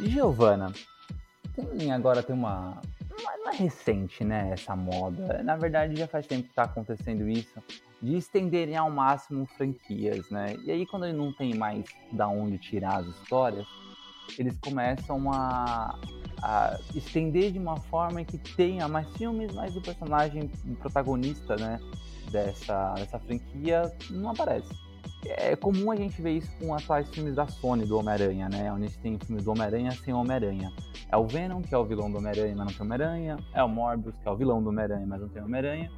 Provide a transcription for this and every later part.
Giovana, tem, agora tem uma. Não é recente, né? Essa moda. Na verdade, já faz tempo que está acontecendo isso. De estenderem ao máximo franquias, né? E aí, quando não tem mais da onde tirar as histórias, eles começam a, a estender de uma forma que tenha mais filmes, mas o personagem o protagonista, né? Dessa, dessa franquia não aparece é comum a gente ver isso com atuais filmes da Sony do Homem-Aranha, né? Onde a gente tem filmes do Homem-Aranha sem Homem-Aranha. É o Venom, que é o vilão do Homem-Aranha, mas não tem Homem-Aranha. É o Morbius, que é o vilão do Homem-Aranha, mas não tem Homem-Aranha.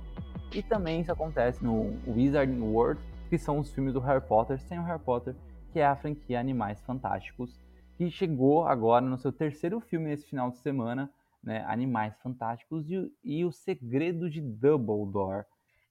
E também isso acontece no Wizarding World, que são os filmes do Harry Potter sem o Harry Potter, que é a franquia Animais Fantásticos, que chegou agora no seu terceiro filme nesse final de semana, né? Animais Fantásticos e, e o Segredo de Dumbledore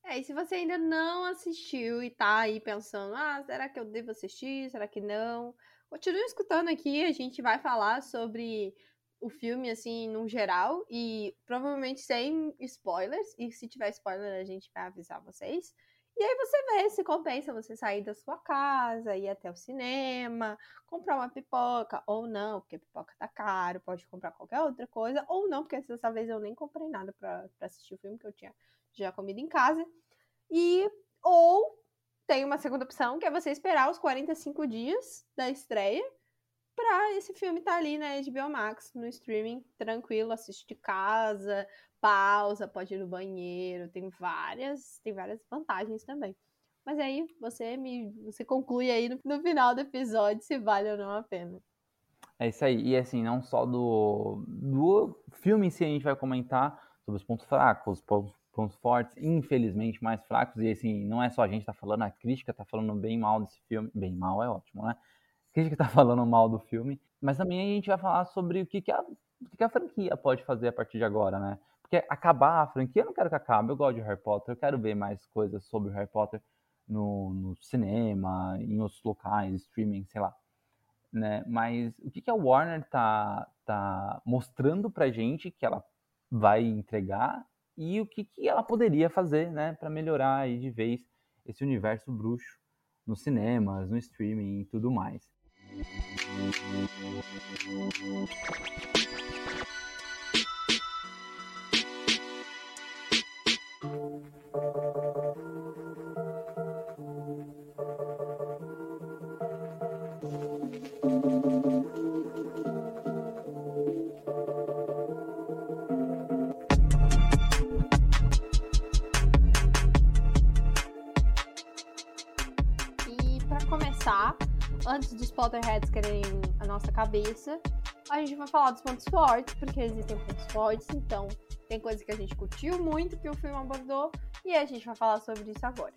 é, e se você ainda não assistiu e tá aí pensando, ah, será que eu devo assistir? Será que não? Continue escutando aqui, a gente vai falar sobre o filme, assim, no geral, e provavelmente sem spoilers, e se tiver spoiler a gente vai avisar vocês. E aí você vê se compensa você sair da sua casa, ir até o cinema, comprar uma pipoca, ou não, porque pipoca tá caro, pode comprar qualquer outra coisa, ou não, porque dessa vez eu nem comprei nada para assistir o filme que eu tinha já comido em casa. E ou tem uma segunda opção, que é você esperar os 45 dias da estreia para esse filme estar tá ali na HBO Max, no streaming, tranquilo, assiste de casa, pausa, pode ir no banheiro, tem várias, tem várias vantagens também. Mas aí você me você conclui aí no, no final do episódio se vale ou não a pena. É isso aí. E assim, não só do, do filme em si a gente vai comentar sobre os pontos fracos, pontos pontos fortes, infelizmente mais fracos, e assim, não é só a gente tá falando, a crítica tá falando bem mal desse filme, bem mal é ótimo, né? Crítica tá falando mal do filme, mas também a gente vai falar sobre o que, que, a, o que a franquia pode fazer a partir de agora, né? Porque acabar a franquia, eu não quero que acabe, eu gosto de Harry Potter, eu quero ver mais coisas sobre o Harry Potter no, no cinema, em outros locais, streaming, sei lá. Né? Mas o que, que a Warner tá, tá mostrando pra gente que ela vai entregar e o que, que ela poderia fazer né, para melhorar aí de vez esse universo bruxo nos cinemas, no streaming e tudo mais. Thank you. Potterheads querem a nossa cabeça, a gente vai falar dos pontos fortes, porque existem pontos fortes, então tem coisa que a gente curtiu muito que o filme abordou e a gente vai falar sobre isso agora.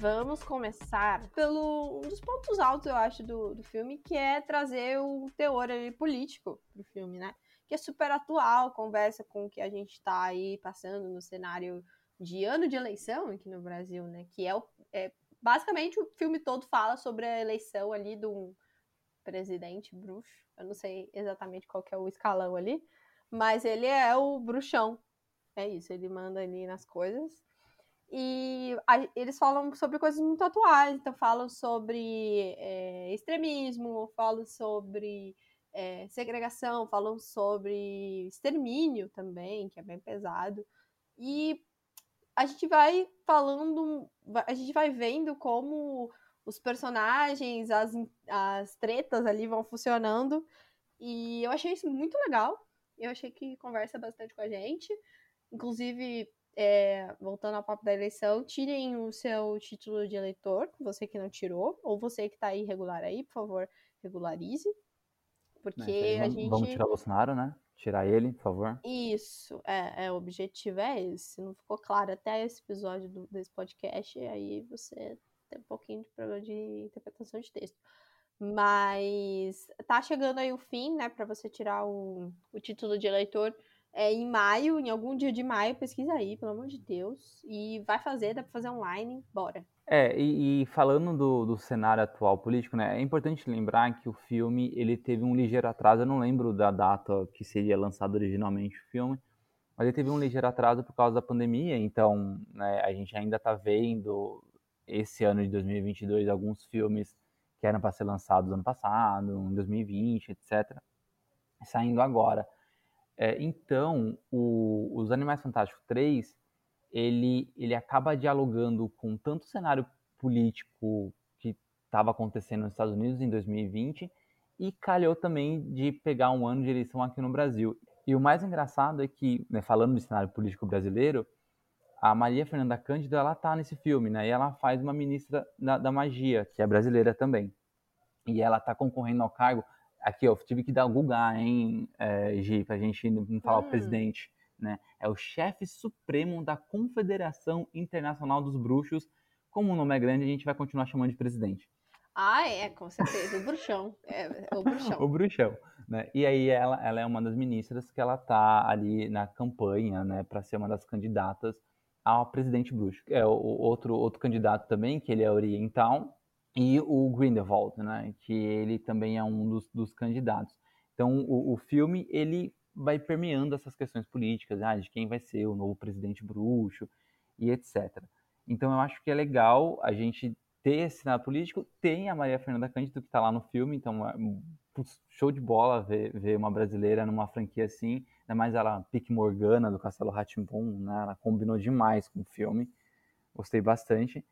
Vamos começar pelo um dos pontos altos, eu acho, do, do filme, que é trazer o teor político pro filme, né? Que é super atual, conversa com o que a gente tá aí passando no cenário de ano de eleição aqui no Brasil, né? Que é, o, é basicamente o filme todo fala sobre a eleição ali de um presidente bruxo. Eu não sei exatamente qual que é o escalão ali, mas ele é o bruxão. É isso, ele manda ali nas coisas. E a, eles falam sobre coisas muito atuais, então falam sobre é, extremismo, falam sobre é, segregação, falam sobre extermínio também, que é bem pesado. E a gente vai falando, a gente vai vendo como os personagens, as, as tretas ali vão funcionando. E eu achei isso muito legal. Eu achei que conversa bastante com a gente. Inclusive, é, voltando ao papo da eleição, tirem o seu título de eleitor, você que não tirou, ou você que está irregular aí, por favor, regularize. Porque É, a vamos, gente. vamos tirar o Bolsonaro, né? Tirar ele, por favor. Isso, é, é, o objetivo é esse. Não ficou claro até esse episódio do- desse podcast, aí você tem um pouquinho de problema de interpretação de texto. Mas tá chegando aí o fim, né, pra você tirar o, o título de eleitor é, em maio, em algum dia de maio, pesquisa aí, pelo amor de Deus. E vai fazer, dá pra fazer online, bora. É, e, e falando do, do cenário atual político, né, é importante lembrar que o filme ele teve um ligeiro atraso, eu não lembro da data que seria lançado originalmente o filme, mas ele teve um ligeiro atraso por causa da pandemia, então né, a gente ainda está vendo esse ano de 2022 alguns filmes que eram para ser lançados ano passado, em 2020, etc., saindo agora. É, então, o, os Animais Fantásticos 3 ele, ele acaba dialogando com tanto o cenário político que estava acontecendo nos Estados Unidos em 2020 e calhou também de pegar um ano de eleição aqui no Brasil. E o mais engraçado é que, né, falando do cenário político brasileiro, a Maria Fernanda Cândido, ela tá nesse filme, né? E ela faz uma ministra da, da magia, que é brasileira também. E ela tá concorrendo ao cargo. Aqui, eu tive que dar o Google, hein, é, Gi, pra gente não falar Hum. o presidente, né? É o chefe supremo da Confederação Internacional dos Bruxos. Como o nome é grande, a gente vai continuar chamando de presidente. Ah, é, com certeza. O bruxão. É, é o bruxão. o bruxão, né? E aí ela, ela é uma das ministras que ela tá ali na campanha, né, para ser uma das candidatas ao presidente bruxo. É o, outro outro candidato também, que ele é oriental, e o Grindelwald, né, que ele também é um dos, dos candidatos. Então o, o filme ele vai permeando essas questões políticas, ah, de quem vai ser o novo presidente bruxo e etc. Então eu acho que é legal a gente ter esse cenário político, tem a Maria Fernanda Cândido que está lá no filme, então é putz, show de bola ver, ver uma brasileira numa franquia assim, ainda mais ela, Pique Morgana, do Castelo Ratimbun, né, ela combinou demais com o filme, gostei bastante.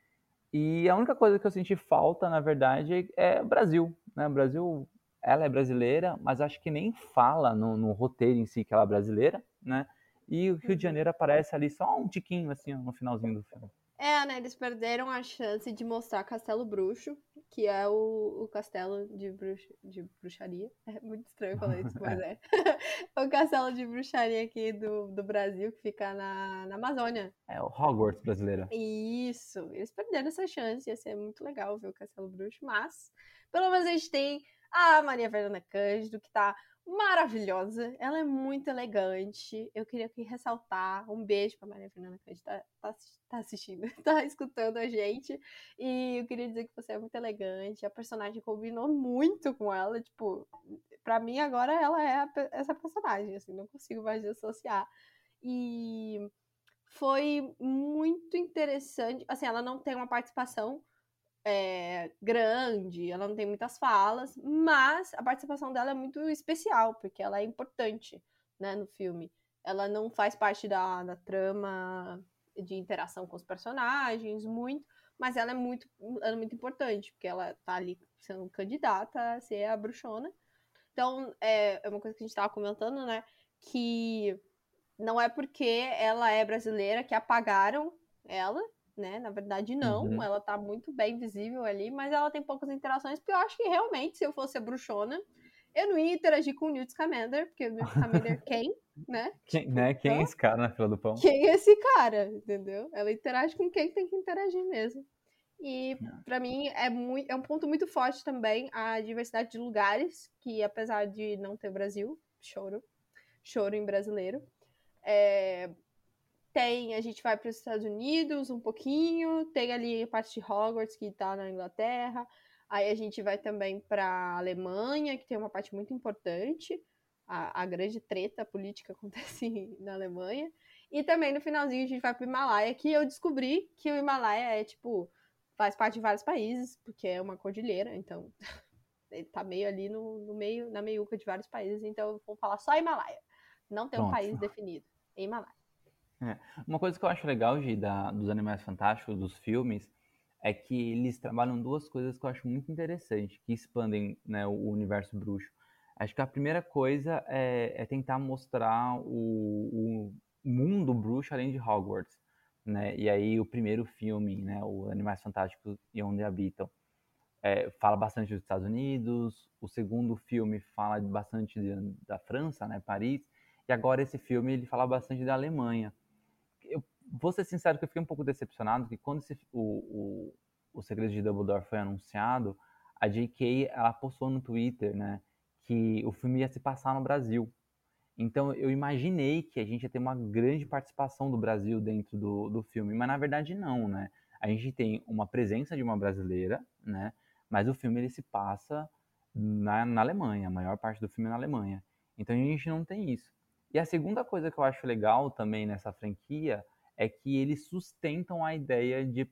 E a única coisa que eu senti falta, na verdade, é o Brasil, né, o Brasil, ela é brasileira, mas acho que nem fala no, no roteiro em si que ela é brasileira, né, e o Rio de Janeiro aparece ali só um tiquinho, assim, no finalzinho do filme. É, né? Eles perderam a chance de mostrar Castelo Bruxo, que é o, o castelo de, bruxa, de bruxaria. É muito estranho falar isso, mas é. o castelo de bruxaria aqui do, do Brasil, que fica na, na Amazônia. É o Hogwarts brasileira. Isso, eles perderam essa chance, ia ser muito legal ver o Castelo Bruxo, mas pelo menos a gente tem a Maria Fernanda Cândido, que tá maravilhosa, ela é muito elegante. Eu queria aqui ressaltar um beijo pra Maria Fernanda Cândido, tá, tá, tá assistindo, tá escutando a gente. E eu queria dizer que você é muito elegante, a personagem combinou muito com ela, tipo, pra mim agora ela é a, essa personagem, assim, não consigo mais dissociar. E foi muito interessante. Assim, ela não tem uma participação é, grande, ela não tem muitas falas, mas a participação dela é muito especial, porque ela é importante né, no filme. Ela não faz parte da, da trama de interação com os personagens, muito, mas ela é muito, ela é muito importante, porque ela tá ali sendo candidata a ser a bruxona. Então, é, é uma coisa que a gente tava comentando, né? Que não é porque ela é brasileira que apagaram ela, né? Na verdade, não. Uhum. Ela tá muito bem visível ali, mas ela tem poucas interações, porque eu acho que realmente, se eu fosse a bruxona, eu não ia interagir com o Newt Scamander, porque o Newt Scamander quem, né? Quem, né? quem é esse cara na fila do pão? Quem é esse cara, entendeu? Ela interage com quem tem que interagir mesmo. E para mim é, muito, é um ponto muito forte também a diversidade de lugares, que apesar de não ter Brasil, choro, choro em brasileiro, é, tem, a gente vai para os Estados Unidos um pouquinho, tem ali a parte de Hogwarts que está na Inglaterra, aí a gente vai também para a Alemanha, que tem uma parte muito importante, a, a grande treta política acontece na Alemanha, e também no finalzinho a gente vai para o Himalaia, que eu descobri que o Himalaia é tipo, faz parte de vários países, porque é uma cordilheira, então ele tá meio ali no, no meio, na meiuca de vários países, então eu vou falar só Himalaia, não tem um Pronto. país definido, é Himalaia. Uma coisa que eu acho legal, Gi, da, dos Animais Fantásticos, dos filmes, é que eles trabalham duas coisas que eu acho muito interessante, que expandem né, o universo bruxo. Acho que a primeira coisa é, é tentar mostrar o, o, mundo bruxo além de Hogwarts. Né? E aí o primeiro filme, né, o Animais Fantásticos e Onde Habitam, é, fala bastante dos Estados Unidos, o segundo filme fala bastante de, da França, né, Paris, e agora esse filme ele fala bastante da Alemanha. Vou ser sincero que eu fiquei um pouco decepcionado que quando esse, o, o, o Segredo de Dumbledore foi anunciado, a J.K. ela postou no Twitter, né, que o filme ia se passar no Brasil. Então eu imaginei que a gente ia ter uma grande participação do Brasil dentro do, do filme, mas na verdade não, né? A gente tem uma presença de uma brasileira, né? Mas o filme ele se passa na, na Alemanha, a maior parte do filme é na Alemanha. Então a gente não tem isso. E a segunda coisa que eu acho legal também nessa franquia é que eles sustentam a ideia de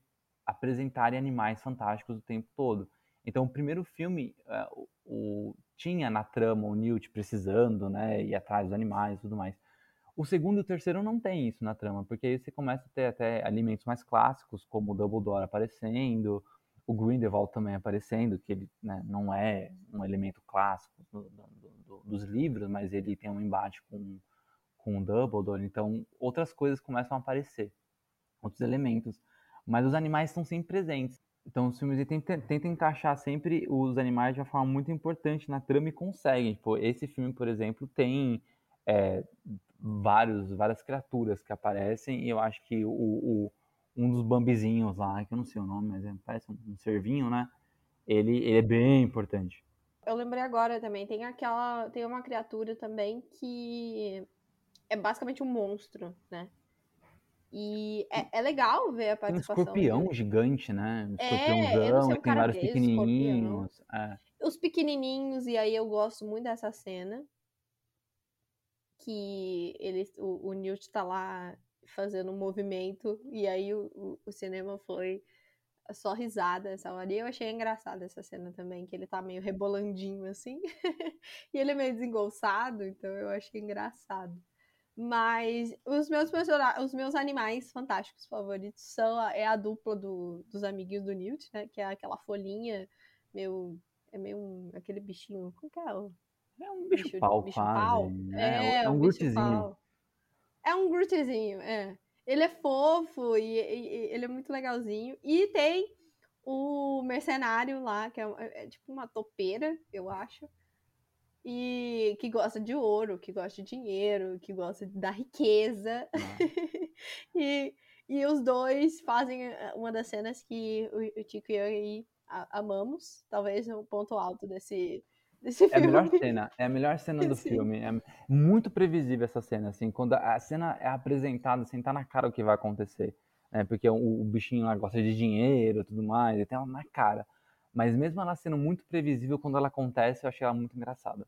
apresentarem animais fantásticos o tempo todo. Então, o primeiro filme uh, o, tinha na trama o Newt precisando, né, ir atrás dos animais e tudo mais. O segundo e o terceiro não tem isso na trama, porque aí você começa a ter até alimentos mais clássicos, como o Dumbledore aparecendo, o Grindelwald também aparecendo, que ele né, não é um elemento clássico do, do, do, dos livros, mas ele tem um embate com, com o Dumbledore, então outras coisas começam a aparecer, outros elementos, mas os animais estão sempre presentes. Então os filmes tentam, encaixar sempre os animais de uma forma muito importante na trama e conseguem. Tipo, esse filme, por exemplo, tem é, vários, várias criaturas que aparecem e eu acho que o, o um dos bambizinhos lá, que eu não sei o nome, mas é, parece um, um cervinho, né? Ele, ele é bem importante. Eu lembrei agora também, tem aquela. Tem uma criatura também que é basicamente um monstro, né? E é, é legal ver a participação. Tem um escorpião dele. gigante, né? Um escorpiãozão, é, tem vários pequenininhos. É. Os pequenininhos, e aí eu gosto muito dessa cena. Que eles, o, o Newt tá lá fazendo um movimento, e aí o, o, o cinema foi só risada essa hora. E eu achei engraçada essa cena também, que ele tá meio rebolandinho assim. e ele é meio desengolçado, então eu achei engraçado. Mas os meus os meus animais fantásticos favoritos são a, é a dupla do, dos amiguinhos do Newt, né? Que é aquela folhinha meio. É meio um, aquele bichinho. Como que é? É um bicho, bicho pau, bicho quase. Pau. Né? É, é um, um Grootzinho. É um Grootzinho, é. Ele é fofo e, e, e, ele é muito legalzinho. E tem o mercenário lá, que é, é, é tipo uma topeira, eu acho e que gosta de ouro, que gosta de dinheiro, que gosta da riqueza. Ah. e, e os dois fazem eh, uma das cenas que o, o Tico e eu aí amamos, talvez o ponto alto desse, desse filme. É a melhor cena, é a melhor cena do Sim. filme. É muito previsível essa cena, assim, quando a cena é apresentada, assim, tá na cara o que vai acontecer. Né? Porque o, o bichinho lá gosta de dinheiro tudo mais, e tem ela na cara. Mas mesmo ela sendo muito previsível, quando ela acontece, eu achei ela muito engraçada.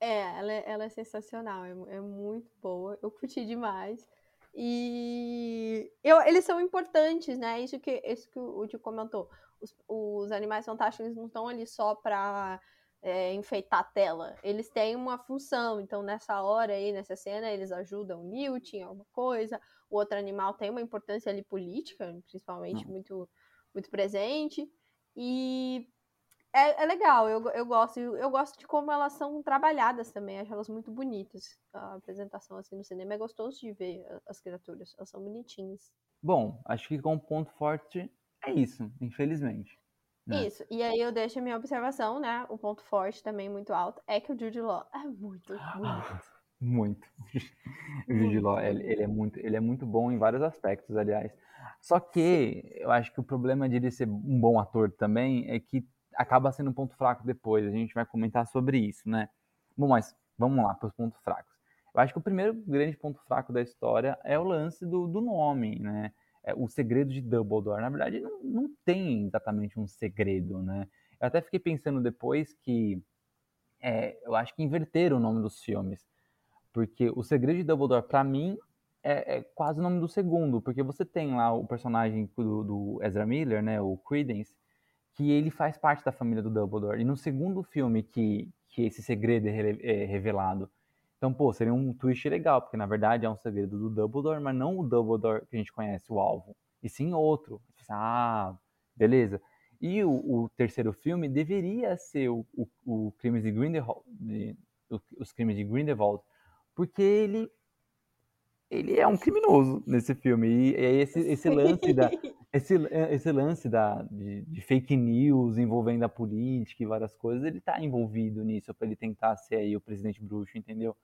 É, ela, é, ela é sensacional, é, é, muito boa, eu curti demais. E eu, eles são importantes, né? Isso que, isso que o Tio comentou. Os, os animais fantásticos não estão ali só para é, enfeitar a tela. Eles têm uma função. Então, nessa hora aí, nessa cena, eles ajudam o Newt em alguma coisa. O outro animal tem uma importância ali política, principalmente, muito, muito presente. E é, é legal, eu, eu gosto. Eu gosto de como elas são trabalhadas também. Acho elas muito bonitas. A apresentação assim no cinema é gostoso de ver as criaturas. Elas são bonitinhas. Bom, acho que com ponto forte é isso, infelizmente. Né? Isso, e aí eu deixo a minha observação, né? O ponto forte também muito alto é que o Jude Law é muito bonito. muito. o Jude Law, ele, ele, é muito, ele é muito bom em vários aspectos, aliás. Só que eu acho que o problema de ele ser um bom ator também é que acaba sendo um ponto fraco depois. A gente vai comentar sobre isso, né? Bom, mas vamos lá para os pontos fracos. Eu acho que o primeiro grande ponto fraco da história é o lance do, do nome, né? É o segredo de Dumbledore. Na verdade, não, não tem exatamente um segredo, né? Eu até fiquei pensando depois que é, eu acho que inverteram o nome dos filmes. Porque o segredo de Dumbledore, para mim, é, é, quase o nome do segundo. Porque você tem lá o personagem do, do Ezra Miller, né? O Credence que ele faz parte da família do Dumbledore. E no segundo filme que, que esse segredo é, é revelado. Então, pô, seria um twist legal, porque na verdade é um segredo do Dumbledore, mas não o Dumbledore que a gente conhece, o alvo, e sim outro. Ah, beleza. E o, o terceiro filme deveria ser o, o, o Crimes de Grindelwald, de, os Crimes de Grindelwald, porque ele ele é um criminoso nesse filme. E, e esse, esse lance da. Esse, esse lance da, de, de, fake news envolvendo a política e várias coisas, ele tá envolvido nisso para ele tentar ser aí o presidente bruxo, entendeu?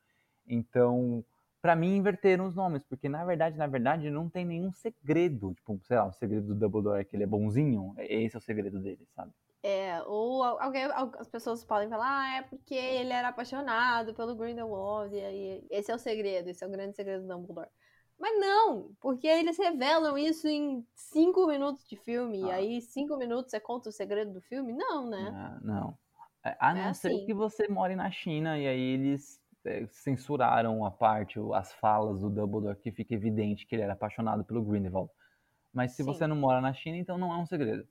Então, para mim, inverteram os nomes, porque na verdade, na verdade, não tem nenhum segredo. Tipo, sei lá, o segredo do Dumbledore é que ele é bonzinho. Esse é o segredo dele, sabe? É, ou alguém, as pessoas podem falar, ah, é porque ele era apaixonado pelo Grindelwald, e aí esse é o segredo, esse é o grande segredo do Dumbledore. Mas não, porque eles revelam isso em cinco minutos de filme, ah. e aí cinco minutos você conta o segredo do filme? Não, né? Ah, não. É, a não é ser assim. que você more na China, e aí eles é, censuraram a parte, as falas do Dumbledore, que fica evidente que ele era apaixonado pelo Grindelwald. Mas se Sim. você não mora na China, então não é um segredo.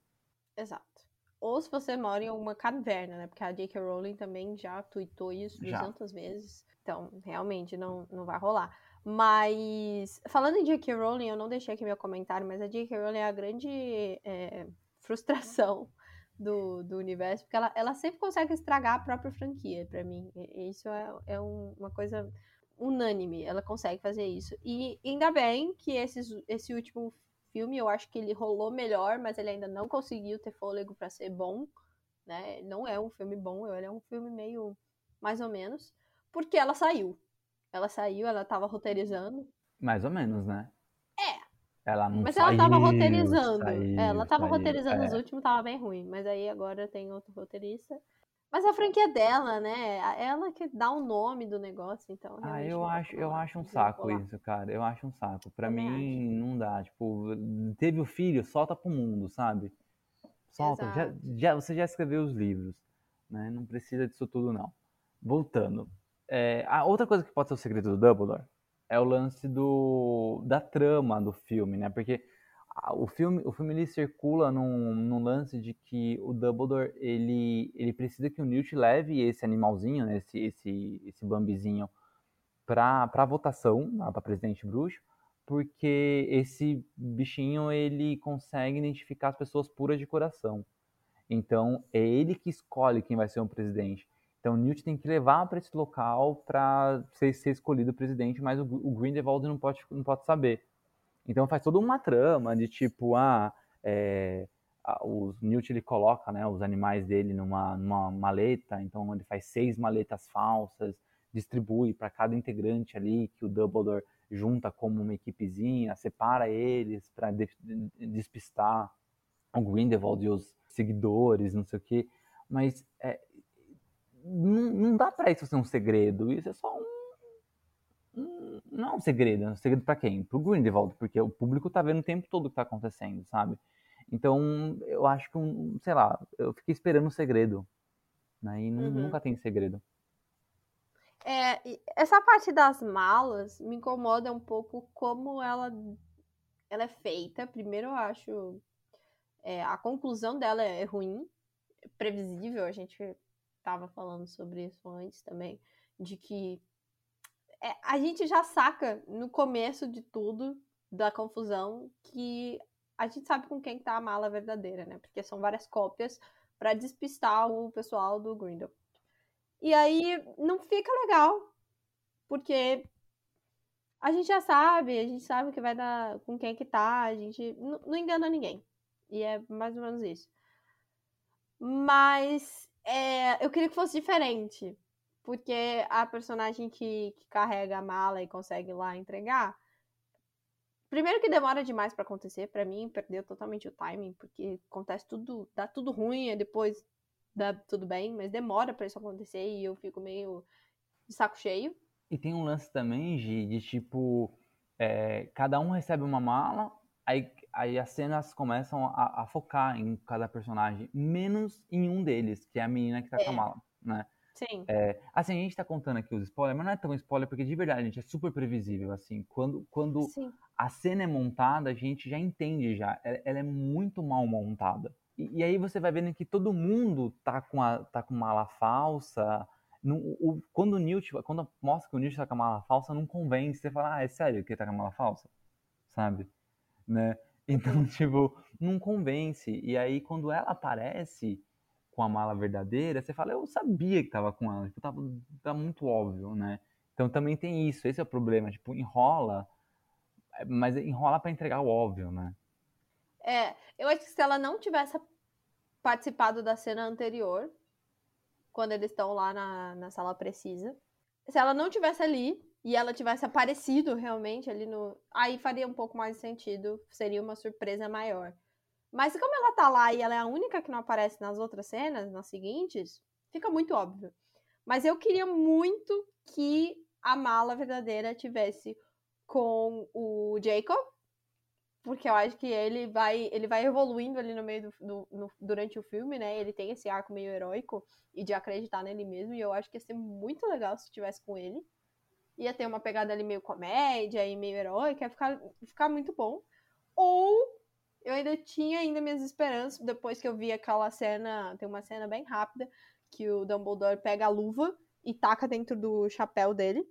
Exato. Ou se você mora em alguma caverna, né? Porque a J.K. Rowling também já tweetou isso já. 200 vezes. Então, realmente, não, não vai rolar. Mas, falando em J.K. Rowling, eu não deixei aqui meu comentário, mas a J.K. Rowling é a grande é, frustração do, do universo, porque ela, ela sempre consegue estragar a própria franquia, para mim. Isso é, é um, uma coisa unânime, ela consegue fazer isso. E ainda bem que esses, esse último filme, eu acho que ele rolou melhor, mas ele ainda não conseguiu ter fôlego para ser bom, né? Não é um filme bom, ele é um filme meio mais ou menos, porque ela saiu. Ela saiu, ela tava roteirizando. Mais ou menos, né? É. Ela não Mas saiu, ela tava roteirizando. Saiu, ela tava saiu, roteirizando é. os últimos, tava bem ruim. Mas aí agora tem outro roteirista. Mas a franquia dela, né? Ela que dá o nome do negócio, então. Ah, eu acho, eu acho um saco isso, cara. Eu acho um saco. Pra Também mim, não dá. Tipo, teve o filho, solta pro mundo, sabe? Solta. Já, já- você já escreveu os livros, né? Não precisa disso tudo, não. Voltando. É, a outra coisa que pode ser o segredo do Dumbledore é o lance do, da trama do filme, né? Porque o filme, o filme ele circula num, num lance de que o Dumbledore ele, ele precisa que o Newt leve esse animalzinho, né? Esse, esse, esse Bambizinho para para votação, para presidente bruxo, porque esse bichinho ele consegue identificar as pessoas puras de coração. Então é ele que escolhe quem vai ser o presidente. Então o Newt tem que levar para esse local para ser, ser escolhido presidente, mas o, o Grindelwald não pode, não pode saber. Então faz toda uma trama de tipo, ah, é, a- o Newt ele coloca né, os animais dele numa, numa maleta, então ele faz seis maletas falsas, distribui para cada integrante ali que o Dumbledore junta como uma equipezinha, separa eles para despistar o Grindelwald e os seguidores, não sei o quê. Mas é, não, não dá pra isso ser um segredo. Isso é só um. Um- não é um segredo. É um segredo pra quem? Pro Grindelwald, porque o público tá vendo o tempo todo o que tá acontecendo, sabe? Então, eu acho que, um, sei lá, eu fiquei esperando um segredo. Né? E Uhum. nunca tem segredo. É, essa parte das malas me incomoda um pouco como ela, ela é feita. Primeiro, eu acho é, a conclusão dela é ruim, previsível. A gente tava falando sobre isso antes também, de que é, a gente já saca no começo de tudo da confusão que a gente sabe com quem tá a mala verdadeira, né? Porque são várias cópias pra despistar o pessoal do Grindel. E aí não fica legal, porque a gente já sabe, a gente sabe que vai dar com quem que tá, a gente n- não engana ninguém. E é mais ou menos isso. Mas é, eu queria que fosse diferente. Porque a personagem que, que carrega a mala e consegue lá entregar. Primeiro que demora demais pra acontecer, pra mim perdeu totalmente o timing, porque acontece tudo, dá tudo ruim, e depois dá tudo bem, mas demora pra isso acontecer e eu fico meio de saco cheio. E tem um lance também, Gi, de tipo, é, cada um recebe uma mala, aí, aí as cenas começam a, a focar em cada personagem, menos em um deles, que é a menina que tá com a É. mala, né? Sim. É, assim, a gente tá contando aqui os spoilers, mas não é tão spoiler, porque de verdade, gente, é super previsível, assim, quando, quando Sim. a cena é montada, a gente já entende já, ela, ela é muito mal montada. E, e aí você vai vendo que todo mundo tá com, a, tá com mala falsa, não- o- quando o Newt, quando mostra que o Newt tá com a mala falsa, não convence, você fala, ah, é sério que ele tá com a mala falsa? Sabe? Né? Então, tipo, não convence. E aí, quando ela aparece com a mala verdadeira, você fala, eu sabia que tava com ela, tipo, tava, tá muito óbvio, né? Então também tem isso, esse é o problema, tipo, enrola mas enrola para entregar o óbvio, né? É, eu acho que se ela não tivesse participado da cena anterior, quando eles estão lá na, na sala precisa, se ela não tivesse ali e ela tivesse aparecido realmente ali no. Aí faria um pouco mais sentido, seria uma surpresa maior. Mas como ela tá lá e ela é a única que não aparece nas outras cenas, nas seguintes, fica muito óbvio. Mas eu queria muito que a mala verdadeira tivesse com o Jacob, porque eu acho que ele vai ele vai evoluindo ali no meio do, do no, durante o filme, né? Ele tem esse arco meio heróico e de acreditar nele mesmo, e eu acho que ia ser muito legal se tivesse com ele. Ia ter uma pegada ali meio comédia e meio heróica, ia ficar, ficar muito bom. Ou eu ainda tinha ainda minhas esperanças, depois que eu vi aquela cena, tem uma cena bem rápida, que o Dumbledore pega a luva e taca dentro do chapéu dele.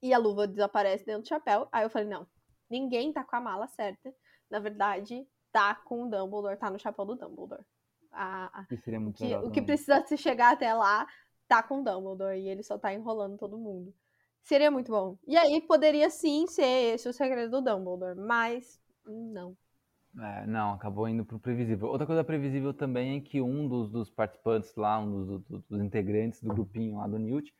E a luva desaparece dentro do chapéu. Aí eu falei, não, ninguém tá com a mala certa. Na verdade, tá com o Dumbledore, tá no chapéu do Dumbledore. A, a, muito que, legal o que precisa se chegar até lá tá com o Dumbledore e ele só tá enrolando todo mundo. Seria muito bom. E aí poderia sim ser esse o segredo do Dumbledore, mas não. É, não, acabou indo pro previsível. Outra coisa previsível também é que um dos, dos participantes lá, um dos, dos- dos integrantes do grupinho lá do Newt,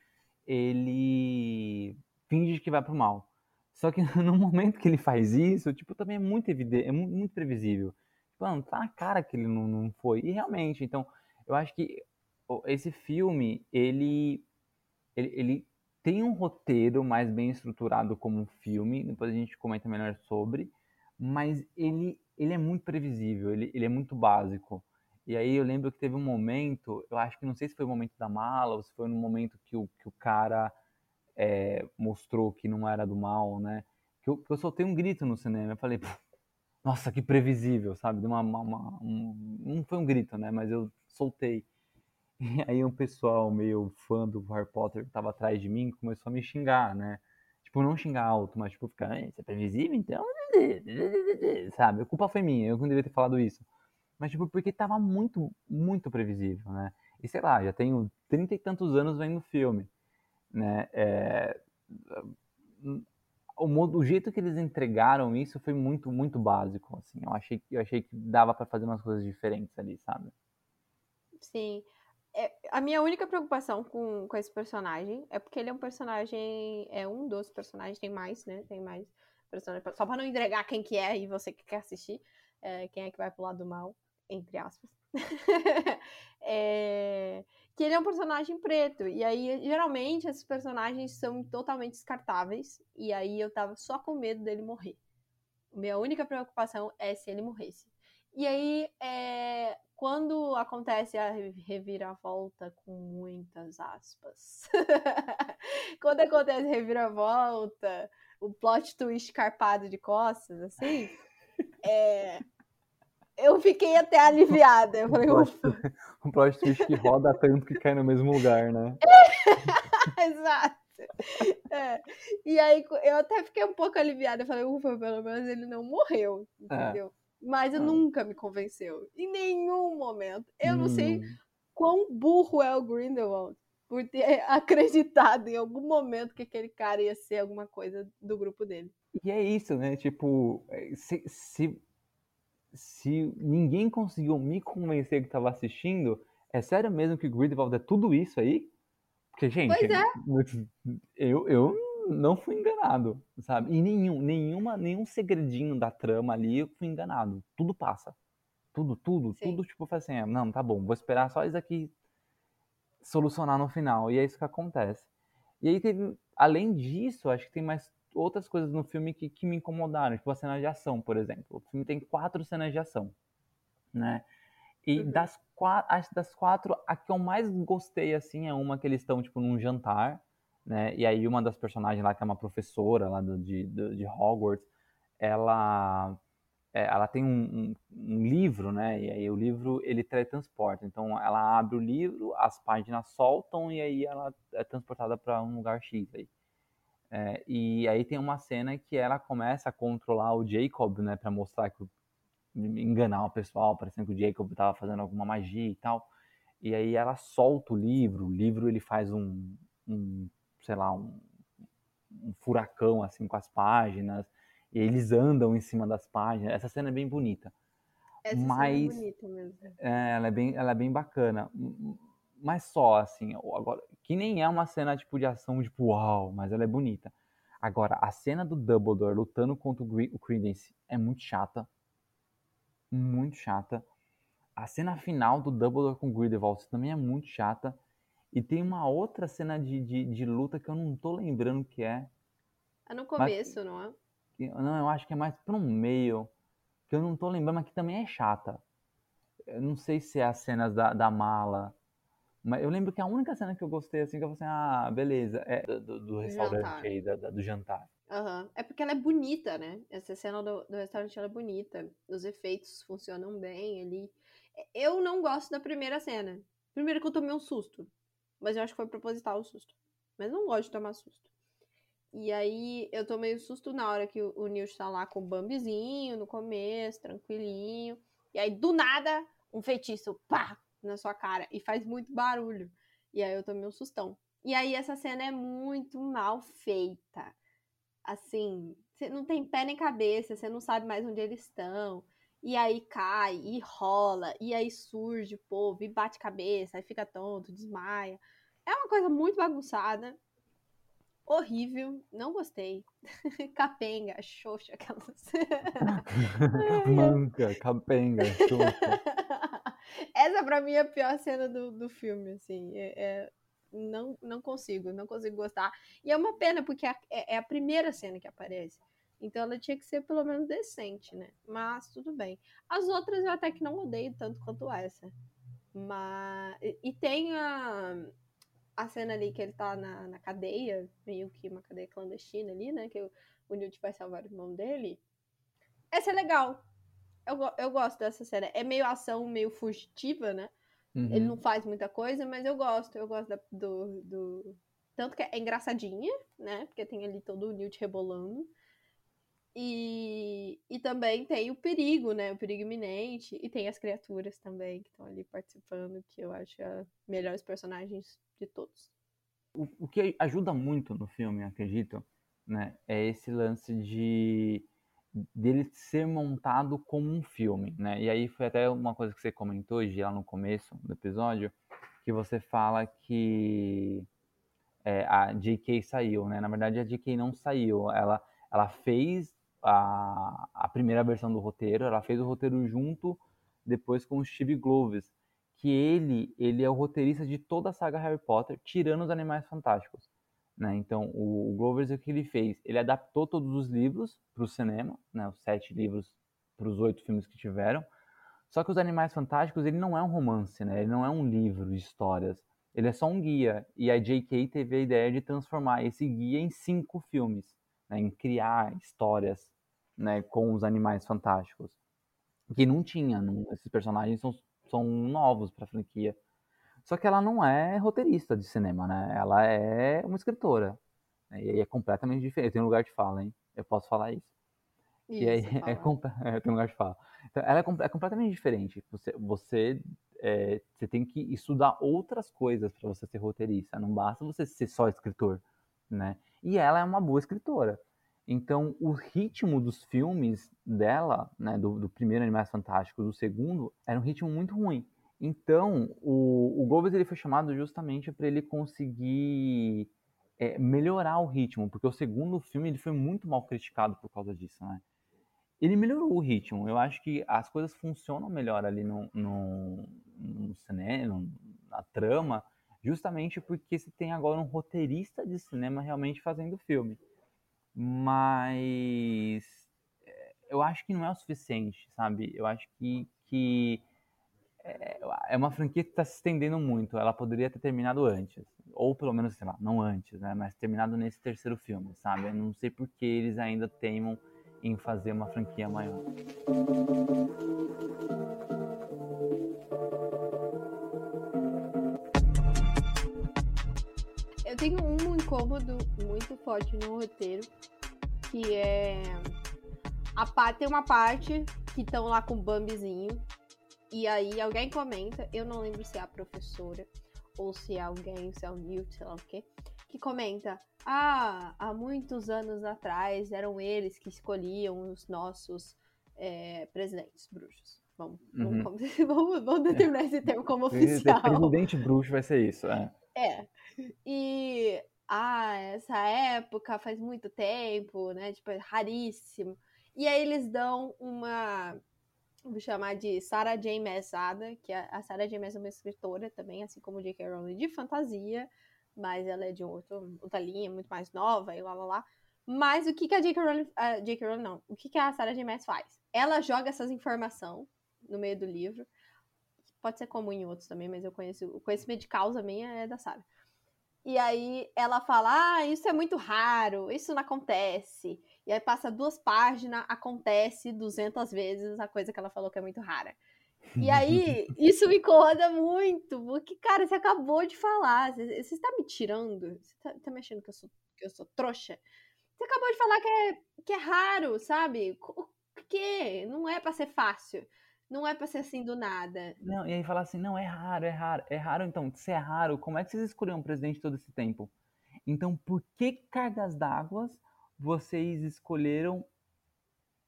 ele finge que vai pro mal. Só que no momento que ele faz isso, tipo, também é muito evidente, é mu- muito previsível. Tipo, Mano, tá na cara que ele não, não foi. E realmente, então, eu acho que o- esse filme, ele, ele, ele tem um roteiro mais bem estruturado como um filme, depois a gente comenta melhor sobre, mas ele, ele é muito previsível, ele, ele é muito básico. E aí eu lembro que teve um momento, eu acho que não sei se foi o momento da mala, ou se foi no momento que o, que o cara é, mostrou que não era do mal, né? Que eu, que eu soltei um grito no cinema. Eu falei, "Pô, nossa, que previsível, sabe? Uma- uma- um- não foi um grito, né? Mas eu soltei. E aí um pessoal meio fã do Harry Potter que tava atrás de mim começou a me xingar, né? Tipo, não xingar alto, mas tipo, ficar, "Ah, isso é previsível, então. Sabe? A culpa foi minha, eu não deveria ter falado isso. Mas, tipo, porque tava muito, muito previsível, né? E sei lá, já tenho trinta e tantos anos vendo filme, né? É, o, modo, o jeito que eles entregaram isso foi muito, muito básico, assim. Eu achei, eu achei que dava pra fazer umas coisas diferentes ali, sabe? Sim. É, a minha única preocupação com, com esse personagem é porque ele é um personagem. É um dos personagens, tem mais, né? Tem mais personagens. Só pra não entregar quem que é e você que quer assistir, é, quem é que vai pro lado do mal, entre aspas. É, que ele é um personagem preto. E aí, geralmente, esses personagens são totalmente descartáveis. E aí eu tava só com medo dele morrer. Minha única preocupação é se ele morresse. E aí, é, quando acontece a reviravolta com muitas aspas, quando acontece a reviravolta, o plot twist carpado de costas, assim, é, eu fiquei até aliviada. Eu falei, ufa, Um plot twist que roda tanto que cai no mesmo lugar, né? exato. É. E aí eu até fiquei um pouco aliviada. Eu falei, ufa, pelo menos ele não morreu, entendeu? Mas Ah. nunca me convenceu. Em nenhum momento. Eu não sei Hum, quão burro é o Grindelwald por ter acreditado em algum momento que aquele cara ia ser alguma coisa do grupo dele. E é isso, né? Tipo, é, se, se, se ninguém conseguiu me convencer que estava assistindo, é sério mesmo que Grindelwald é tudo isso aí? Porque, gente, Pois é. eu, eu não fui enganado, sabe? E nenhum, nenhuma, nenhum segredinho da trama ali eu fui enganado. Tudo passa. Tudo, tudo, Sim. tudo, tipo, assim, ah, não, tá bom, vou esperar só isso aqui solucionar no final. E é isso que acontece. E aí teve, além disso, acho que tem mais outras coisas no filme que, que me incomodaram, tipo a cena de ação, por exemplo. O filme tem quatro cenas de ação, né? E Uhum. das quatro, acho que das quatro, a que eu mais gostei, assim, é uma que eles estão, tipo, num jantar, né? E aí uma das personagens lá, que é uma professora lá do- de, do- de Hogwarts, ela, é, ela tem um, um- um livro, né? E aí o livro, ele teletransporta. Então ela abre o livro, as páginas soltam e aí ela é transportada para um lugar X aí. É, e aí tem uma cena que ela começa a controlar o Jacob, né? Pra mostrar que enganar o pessoal, parecendo que o Jacob tava fazendo alguma magia e tal. E aí ela solta o livro, o livro ele faz um, um sei lá, um, um furacão assim com as páginas. E eles andam em cima das páginas. Essa cena é bem bonita. Essa cena é Mas- bonita mesmo. É, ela é bem, ela é bem bacana. Mas só, assim, agora, que nem é uma cena tipo de ação, tipo, uau, mas ela é bonita. Agora, a cena do Dumbledore lutando contra o Credence é muito chata. Muito chata. A cena final do Dumbledore com o Grindelwald também é muito chata. E tem uma outra cena de, de, de luta que eu não tô lembrando que é. É no começo, não é? Não, eu acho que é mais pro meio. Que eu não tô lembrando, mas que também é chata. Eu não sei se é as cenas da, da mala. Mas eu lembro que a única cena que eu gostei, assim, que eu falei assim, ah, beleza, é do, do- do restaurante Jantar. aí, da- da- do jantar. Aham. É porque ela é bonita, né? Essa cena do, do restaurante ela é bonita. Os efeitos funcionam bem ali. Eu não gosto da primeira cena. Primeiro que eu tomei um susto. Mas eu acho que foi proposital o susto. Mas não gosto de tomar susto. E aí eu tomei o susto na hora que o, Newt tá lá com o Bambizinho no começo, tranquilinho. E aí, do nada, um feitiço, pá, na sua cara. E faz muito barulho. E aí eu tomei um sustão. E aí essa cena é muito mal feita assim, você não tem pé nem cabeça, você não sabe mais onde eles estão. E aí cai, e rola, e aí surge o povo, e bate cabeça, aí fica tonto, desmaia. É uma coisa muito bagunçada. Horrível, não gostei. Capenga, xoxa, aquelas. Manca, capenga, chupa. Essa pra mim é a pior cena do, do filme, assim. É, é- não, não consigo, não consigo gostar. E é uma pena, porque é, é a primeira cena que aparece. Então ela tinha que ser pelo menos decente, né? Mas tudo bem. As outras eu até que não odeio tanto quanto essa. Mas. E, tem a, a cena ali que ele tá na, na cadeia, meio que uma cadeia clandestina ali, né? Que o, o Newt vai salvar o irmão dele. Essa é legal. Eu, eu gosto dessa cena. É meio ação, meio fugitiva, né? Ele Uhum. não faz muita coisa, mas eu gosto. Eu gosto da- do, do. Tanto que é engraçadinha, né? Porque tem ali todo o Newt rebolando. E, e também tem o perigo, né? O perigo iminente. E tem as criaturas também que estão ali participando, que eu acho melhores personagens de todos. O, o que ajuda muito no filme, acredito, né, é esse lance de dele ser montado como um filme, né? E aí foi até uma coisa que você comentou hoje lá no começo do episódio, que você fala que é, a J.K. saiu, né? Na verdade, a J.K. não saiu. Ela, ela fez a, a primeira versão do roteiro, ela fez o roteiro junto depois com o Steve Kloves, que ele, ele é o roteirista de toda a saga Harry Potter, tirando os Animais Fantásticos. Né? Então, o, o o que ele fez? Ele adaptou todos os livros para o cinema, né? os sete livros para os oito filmes que tiveram. Só que os Animais Fantásticos, ele não é um romance, né? ele não é um livro de histórias. Ele é só um guia. E a J.K. teve a ideia de transformar esse guia em cinco filmes, né? em criar histórias né? com os Animais Fantásticos. Que não tinha, não- esses personagens são, são novos para a franquia. Só que ela não é roteirista de cinema, né? Ela é uma escritora. né? E é completamente diferente. Tem um lugar de fala, hein? Eu posso falar isso. E aí Isso, é, comple- é, tem um lugar de fala. Então, ela é, é completamente diferente. Você, você, é, você tem que estudar outras coisas para você ser roteirista. Não basta você ser só escritor, né? E ela é uma boa escritora. Então, o ritmo dos filmes dela, né, do, do primeiro Animais Fantásticos, do segundo, era um ritmo muito ruim. Então, o, o ele foi chamado justamente para ele conseguir é, melhorar o ritmo, porque o segundo filme ele foi muito mal criticado por causa disso, né? Ele melhorou o ritmo. Eu acho que as coisas funcionam melhor ali no, no, no cinema, na trama, justamente porque você tem agora um roteirista de cinema realmente fazendo o filme. Mas é, eu acho que não é o suficiente, sabe? Eu acho que, que é, é uma franquia que está se estendendo muito. Ela poderia ter terminado antes. Ou pelo menos, sei lá, não antes, né? Mas terminado nesse terceiro filme, sabe? Eu não sei por que eles ainda teimam em fazer uma franquia maior. Tenho um incômodo muito forte no roteiro, que é a parte tem uma parte que estão lá com o Bambizinho e aí alguém comenta, eu não lembro se é a professora ou se é alguém, se é o Newt, sei lá o quê, que comenta: Ah, há muitos anos atrás eram eles que escolhiam os nossos é, presidentes bruxos. Vamos, Uhum. vamos, vamos, vamos determinar esse termo como oficial. Presidente bruxo vai ser isso, é. É. E ah, essa época faz muito tempo, né? Tipo, é raríssimo. E aí eles dão uma. Vou chamar de Sarah J. Maas que a a Sarah J. Maas é uma escritora também, assim como J.K. Rowling, de fantasia, mas ela é de outro, outra linha, muito mais nova e lá lá lá. Mas o que, que a J.K. Rowling. A J.K. Rowling não. O que, que a Sarah J. Maas faz? Ela joga essas informações no meio do livro. Pode ser comum em outros também, mas eu conheço. O conhecimento de causa minha é da Sarah. E aí ela fala: Ah, isso é muito raro, isso não acontece. E aí passa duas páginas, acontece 200 vezes a coisa que ela falou que é muito rara. E aí, isso me incomoda muito, porque, cara, você acabou de falar, você, você está me tirando? Você tá, tá me achando que eu, sou, que eu sou trouxa? Você acabou de falar que é, que é raro, sabe? O quê? Não é pra ser fácil. Não é pra ser assim do nada. Não, e aí fala assim, não, é raro, é raro, é raro, então, se é raro, como é que vocês escolheram um presidente todo esse tempo? Então, por que cargas d'água vocês escolheram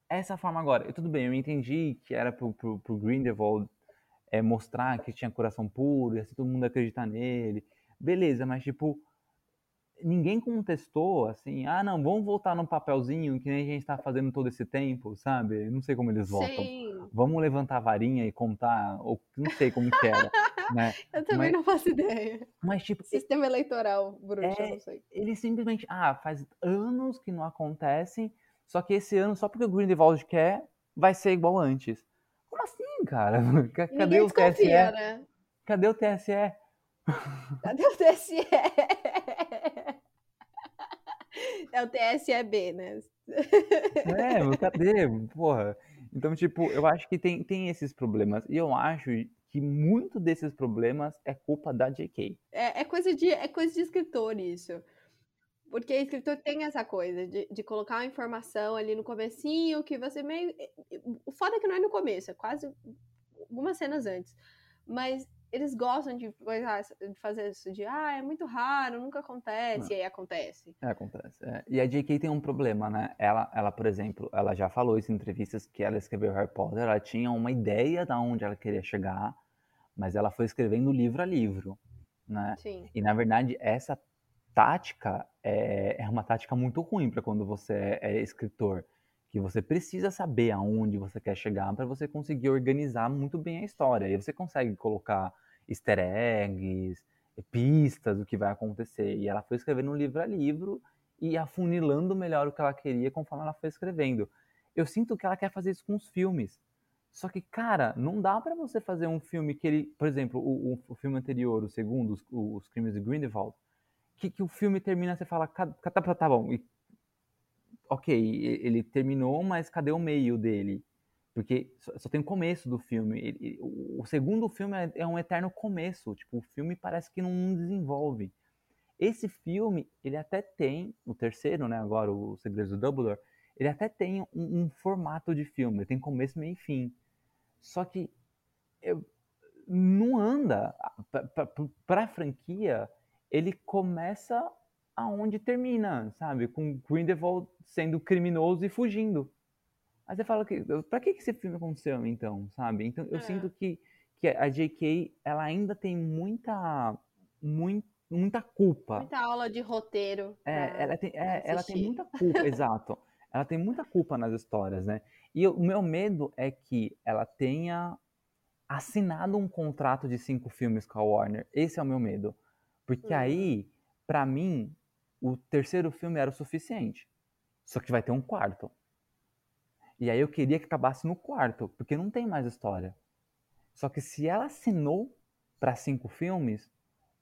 essa forma agora? E tudo bem, eu entendi que era pro, pro, pro Grindelwald é, mostrar que tinha coração puro, e assim todo mundo acreditar nele. Beleza, mas tipo, ninguém contestou assim, ah não, vamos voltar no papelzinho que nem a gente tá fazendo todo esse tempo, sabe? Não sei como eles votam Sim, vamos levantar a varinha e contar, ou não sei como que era, né? eu também Mas- não faço ideia. Mas, tipo, Sistema eleitoral, bruxa, É, não sei. ele simplesmente, ah, faz anos que não acontece, só que esse ano, só porque o Grindelwald quer, vai ser igual antes. Como assim, cara? Ca- Cadê Ninguém o TSE? né? Cadê o TSE? Cadê o TSE? É o TSEB, né? É, cadê? Porra. Então, tipo, eu acho que tem, tem esses problemas. E eu acho que muito desses problemas é culpa da JK. É, é coisa de, é coisa de escritor isso. Porque escritor tem essa coisa de, de colocar uma informação ali no comecinho que você meio... O foda é que não é no começo, é quase algumas cenas antes. Mas eles gostam de, coisar- de fazer isso de, ah, é muito raro, nunca acontece, e aí acontece. É, acontece. é. E a J.K. tem um problema, né? Ela, ela, por exemplo, ela já falou isso em entrevistas que ela escreveu Harry Potter, ela tinha uma ideia de onde ela queria chegar, mas ela foi escrevendo livro a livro, né? Sim. E na verdade essa tática é, é uma tática muito ruim para quando você é, é escritor, que você precisa saber aonde você quer chegar para você conseguir organizar muito bem a história. E você consegue colocar easter eggs, pistas do que vai acontecer. E ela foi escrevendo livro a livro e afunilando melhor o que ela queria conforme ela foi escrevendo. Eu sinto que ela quer fazer isso com os filmes. Só que, cara, não dá pra você fazer um filme que ele. Por exemplo, o, o- filme anterior, o segundo, os, os Crimes de Grindelwald, que, que o filme termina, você fala, "Ca- ca- tá, tá bom, e- ok, ele terminou, mas cadê o meio dele? Porque só, tem o começo do filme. O, segundo filme é, é um eterno começo. Tipo, o filme parece que não desenvolve. Esse filme, ele até tem, o terceiro, né, agora, o Segredos do Dumbledore, ele até tem um, um formato de filme, ele tem começo, meio e fim. Só que eu- não anda. Pra, pra franquia, ele começa aonde termina, sabe? Com Grindelwald sendo criminoso e fugindo. Aí você fala, que, pra que esse filme aconteceu, então, sabe? Então eu É. sinto que, que a J.K., ela ainda tem muita, muito, muita culpa. Muita aula de roteiro. É, ela tem, é, ela tem muita culpa, exato. Ela tem muita culpa nas histórias, né? E eu- o meu medo é que ela tenha assinado um contrato de cinco filmes com a Warner. Esse é o meu medo. Porque Uhum. aí, pra mim, o terceiro filme era o suficiente. Só que vai ter um quarto. E aí eu queria que acabasse no quarto, porque não tem mais história. Só que se ela assinou pra cinco filmes,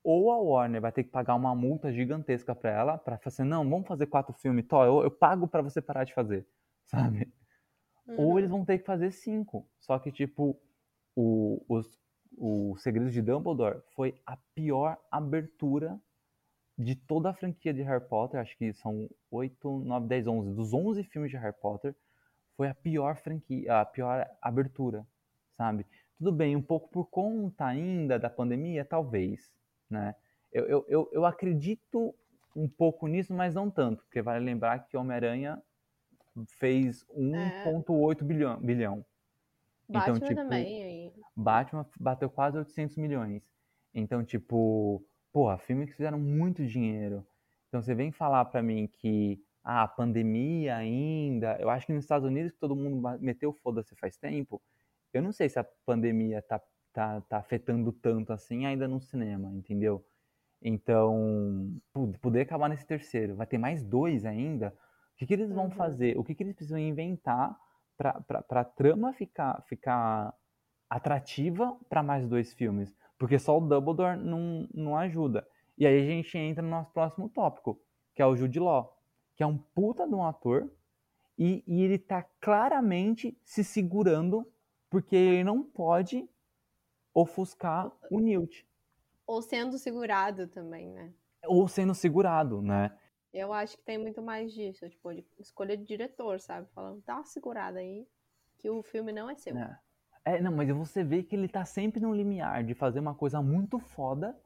ou a Warner vai ter que pagar uma multa gigantesca pra ela, pra falar assim, não, vamos fazer quatro filmes, Tó, eu, eu pago pra você parar de fazer, sabe? Ou Uhum. eles vão ter que fazer cinco. Só que, tipo, o, os, o Segredos de Dumbledore foi a pior abertura de toda a franquia de Harry Potter. Acho que são 8, 9, 10, 11. Dos 11 filmes de Harry Potter, foi a pior franquia, a pior abertura, sabe? Tudo bem, um pouco por conta ainda da pandemia, talvez, né? Eu, eu, eu, eu acredito um pouco nisso, mas não tanto, porque vale lembrar que Homem-Aranha fez 1,8 bilhão, bilhão. Batman então, tipo, também. Batman bateu quase 800 milhões. Então, tipo, porra, filmes que fizeram muito dinheiro. Então, você vem falar pra mim que ah, a pandemia ainda. Eu acho que nos Estados Unidos, que todo mundo meteu foda-se faz tempo, eu não sei se a pandemia tá, tá, tá afetando tanto assim ainda no cinema, entendeu? Então, poder acabar nesse terceiro, vai ter mais dois ainda. O que, que eles vão uhum. fazer? O que, que eles precisam inventar para a trama ficar, ficar atrativa para mais dois filmes? Porque só o Dumbledore não, não ajuda. E aí a gente entra no nosso próximo tópico, que é o Jude Law, que é um puta de um ator e, e ele tá claramente se segurando porque ele não pode ofuscar o Newt. Ou sendo segurado também, né? Ou sendo segurado, né? Eu acho que tem muito mais disso, tipo, de escolha de diretor, sabe? Falando, dá uma segurada aí, que o filme não é seu. É. é, não, mas você vê que ele tá sempre no limiar de fazer uma coisa muito foda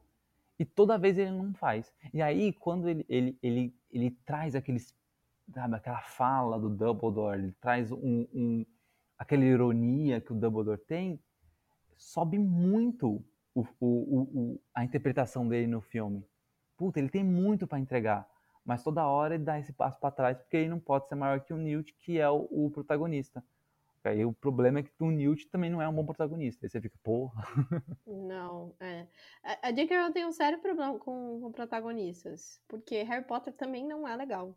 e toda vez ele não faz. E aí, quando ele, ele, ele, ele traz aqueles, sabe, aquela fala do Dumbledore, ele traz um, um aquela ironia que o Dumbledore tem, sobe muito o, o, o, a interpretação dele no filme. Puta, ele tem muito para entregar, mas toda hora ele dá esse passo para trás porque ele não pode ser maior que o Newt, que é o, o protagonista. Aí o problema é que o Newt também não é um bom protagonista. Aí você fica, porra. Não, é. A J.K. Tem um sério problema com, com protagonistas. Porque Harry Potter também não é legal.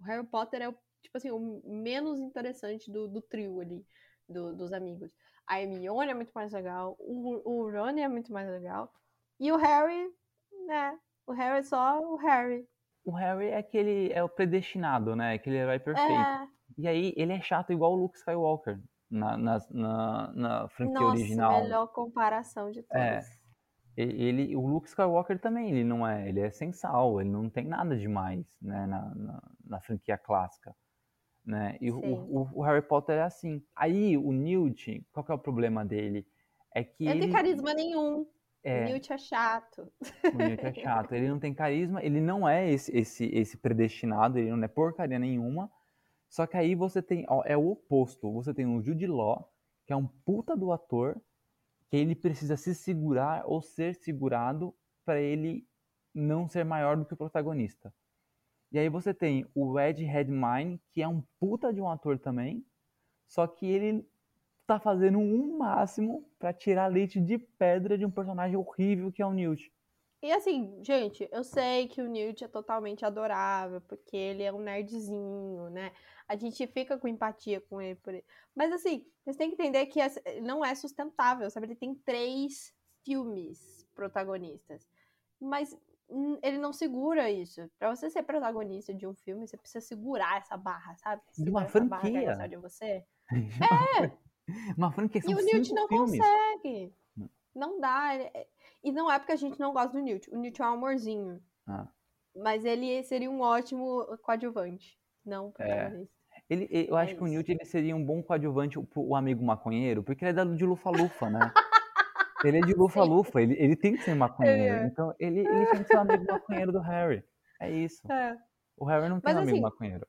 O Harry Potter é o tipo assim, o menos interessante do, do trio ali, do, dos amigos. A Hermione é muito mais legal, o, o Ron é muito mais legal, e o Harry, né, o Harry é só o Harry. O Harry é aquele, é o predestinado, né, aquele herói perfeito. É... E aí, ele é chato igual o Luke Skywalker na, na, na, na franquia Nossa, original. melhor comparação de todos. É. Ele, o Luke Skywalker também, ele não é, ele é sensal, ele não tem nada demais, né, na, na, na franquia clássica né? E o, o, o, Harry Potter é assim. Aí o Newt, qual que é o problema dele? É que ele, ele... tem carisma nenhum. É. O Newt é chato. O Newt é chato. Ele não tem carisma, ele não é esse, esse, esse predestinado, ele não é porcaria nenhuma. Só que aí você tem, ó, é o oposto. Você tem o Jude Law, que é um puta do ator, que ele precisa se segurar ou ser segurado para ele não ser maior do que o protagonista. E aí você tem o Ed Redmayne, que é um puta de um ator também, só que ele tá fazendo um máximo para tirar leite de pedra de um personagem horrível que é o Newt. E assim, gente, eu sei que o Newt é totalmente adorável, porque ele é um nerdzinho, né? A gente fica com empatia com ele por ele. Mas assim, vocês têm que entender que não é sustentável, sabe? Ele tem três filmes protagonistas. Mas ele não segura isso. Pra você ser protagonista de um filme, você precisa segurar essa barra, sabe? De uma franquia. de você. é! uma franquia E o Newt não filmes. consegue. Não dá. É, e não é porque a gente não gosta do Newt. O Newt é um amorzinho. Ah. Mas ele seria um ótimo coadjuvante. Não é. protagonista. É. Ele, eu acho é que o Newt ele seria um bom coadjuvante pro o amigo maconheiro, porque ele é de lufa-lufa, né? Ele é de lufa-lufa, ele, ele tem que ser maconheiro. É. Então, ele, ele tem que ser um amigo maconheiro do Harry. É isso. É. O Harry não tem Mas, um amigo assim, maconheiro.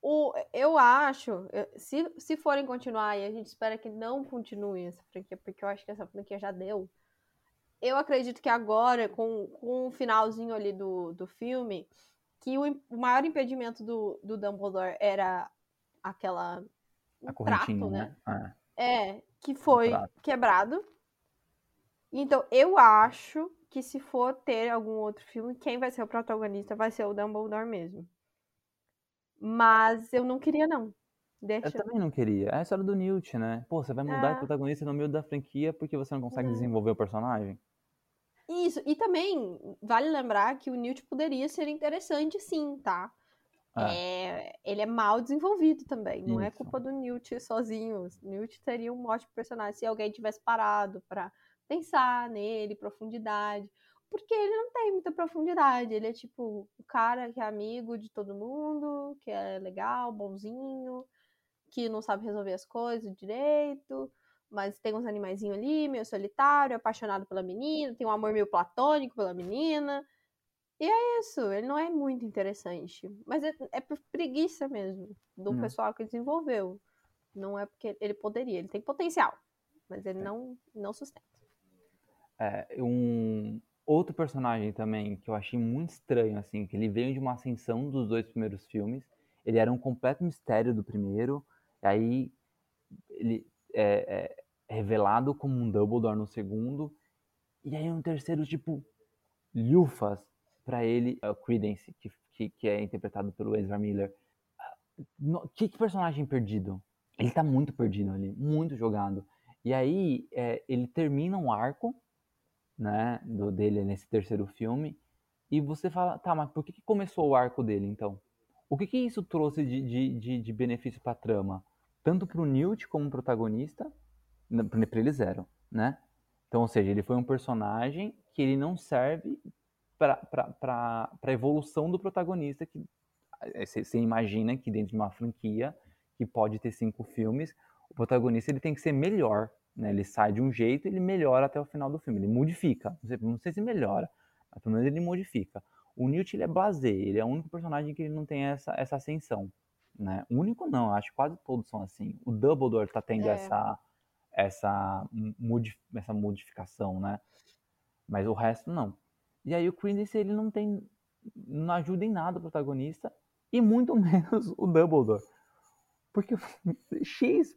O, eu acho, se, se forem continuar, e a gente espera que não continue essa franquia, porque eu acho que essa franquia já deu. Eu acredito que agora, com, com o finalzinho ali do, do filme, que o, o maior impedimento do, do Dumbledore era aquela. Um a né? né? É. é, que foi quebrado então, eu acho que se for ter algum outro filme, quem vai ser o protagonista vai ser o Dumbledore mesmo. Mas eu não queria, não. Deixa. Eu também não queria. É a história do Newt, né? Pô, você vai mudar é. de protagonista no meio da franquia porque você não consegue é. desenvolver o personagem? Isso, e também vale lembrar que o Newt poderia ser interessante sim, tá? É. É, ele é mal desenvolvido também, não é Isso. é culpa do Newt sozinho. Newt teria um ótimo personagem se alguém tivesse parado pra pensar nele, profundidade. Porque ele não tem muita profundidade. Ele é tipo o cara que é amigo de todo mundo, que é legal, bonzinho, que não sabe resolver as coisas direito, mas tem uns animaizinhos ali, meio solitário, apaixonado pela menina, tem um amor meio platônico pela menina. isso, ele não é muito interessante. Mas é, é por preguiça mesmo do Hum. pessoal que desenvolveu. Não é porque ele poderia, ele tem potencial, mas ele não, não sustenta. É, um outro personagem também que eu achei muito estranho, assim, que ele veio de uma ascensão dos dois primeiros filmes. Ele era um completo mistério do primeiro, aí ele é, é revelado como um Dumbledore no segundo, e aí no terceiro, tipo, lufas pra ele, é o Credence, que, que, que é interpretado pelo Ezra Miller. No- Que, que personagem perdido? Ele tá muito perdido ali, muito jogado. E aí é, ele termina um arco, né, do, dele nesse terceiro filme, e você fala, tá, mas por que, que começou o arco dele então? O que, que isso trouxe de, de, de, de benefício pra trama? Tanto pro Newt como protagonista, na- pra eles zero, né? Então, ou seja, ele foi um personagem que ele não serve pra, pra evolução do protagonista, que eh, você imagina que dentro de uma franquia que pode ter cinco filmes, o protagonista ele tem que ser melhor, né? Ele sai de um jeito e ele melhora até o final do filme, ele modifica, não sei, não sei se melhora, mas pelo menos ele modifica. O Newt ele é blasé, ele é o único personagem que ele não tem essa, essa ascensão, né? O único não, acho que quase todos são assim. O Dumbledore tá tendo É. essa essa modi- essa modificação, né? Mas o resto não. E aí o Credence ele não tem não ajuda em nada o protagonista e muito menos o Dumbledore. Porque X,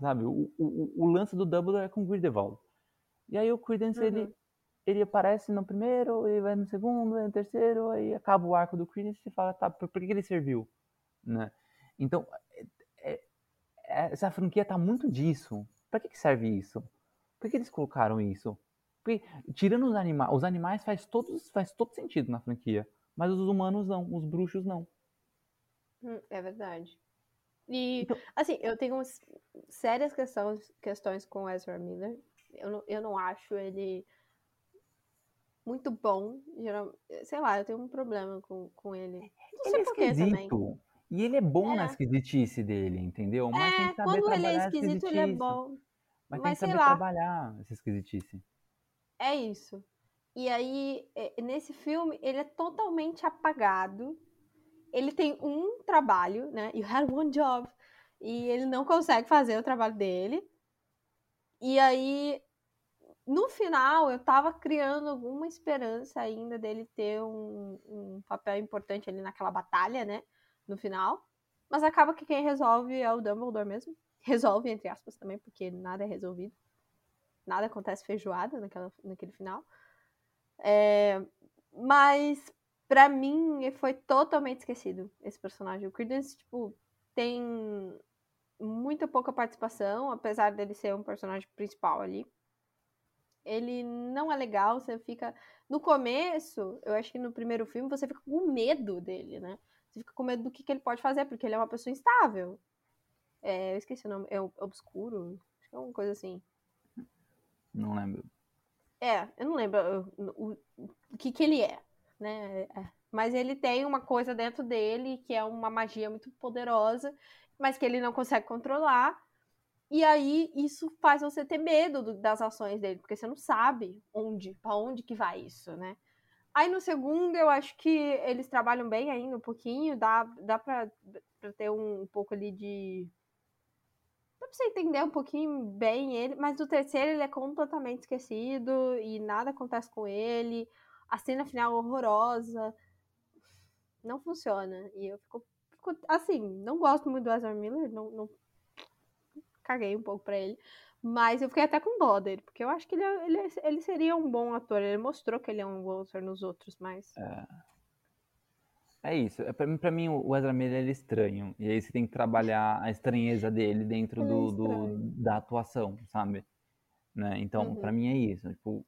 sabe, o, o, o lance do Dumbledore é com o Grindelwald. E aí o Credence ele Uhum. ele aparece no primeiro, ele vai no segundo, vai no terceiro, aí acaba o arco do Credence e você fala, tá, por, por que ele serviu? Né? Então, é- é- essa franquia tá muito disso. Pra que, que serve isso? Por que eles colocaram isso? Porque, tirando os animais, os animais faz, todos, faz todo sentido na franquia, mas os humanos não, os bruxos não. Hum, É verdade. E, Então- assim, eu tenho sérias questões, questões com o Ezra Miller. Eu não, eu não acho ele muito bom. Geral, sei lá, eu tenho um problema com, com ele. Não Ele sei é esquisito. E ele é bom na É. esquisitice dele, entendeu? Mas tem É, que saber quando ele é esquisito, ele é bom. Mas, mas tem que saber lá. trabalhar essa esquisitice. É isso. E aí, é, nesse filme, ele é totalmente apagado. Ele tem um trabalho, né? You had one job. E ele não consegue fazer o trabalho dele. E aí, no final, eu tava criando alguma esperança ainda dele ter um, um papel importante ali naquela batalha, né? No final. Mas acaba que quem resolve é o Dumbledore mesmo. Resolve, entre aspas, também, porque nada é resolvido. Nada acontece feijoada naquela, naquele final. É, mas, pra mim, foi totalmente esquecido esse personagem. O Credence, tipo, tem muita pouca participação, apesar dele ser um personagem principal ali. Ele não é legal, você fica. No começo, eu acho que no primeiro filme, você fica com medo dele, né? Você fica com medo do que, que ele pode fazer, porque ele é uma pessoa instável. É, eu esqueci o nome, é obscuro, acho que é uma coisa assim. Não lembro. É, eu não lembro o, o- o que, que ele é, né? É. Mas ele tem uma coisa dentro dele que é uma magia muito poderosa, mas que ele não consegue controlar. E aí isso faz você ter medo do- das ações dele, porque você não sabe onde, pra onde que vai isso, né? Aí no segundo eu acho que eles trabalham bem ainda um pouquinho, dá, dá pra, pra ter um, pouco ali de. Dá pra você entender um pouquinho bem ele, mas no terceiro ele é completamente esquecido e nada acontece com ele. A cena final é horrorosa. Não funciona. E eu fico, fico- assim, não gosto muito do Ezra Miller, não, não caguei um pouco pra ele. Mas eu fiquei até com dó dele, porque eu acho que ele, é- ele, é- ele seria um bom ator. Ele mostrou que ele é um bom ator nos outros, mas. É isso. É, pra, mim- pra mim, o Ezra Miller ele é estranho. E aí você tem que trabalhar a estranheza dele dentro é do, do- da atuação, sabe? Né? Então, Uhum. pra mim é isso. Tipo,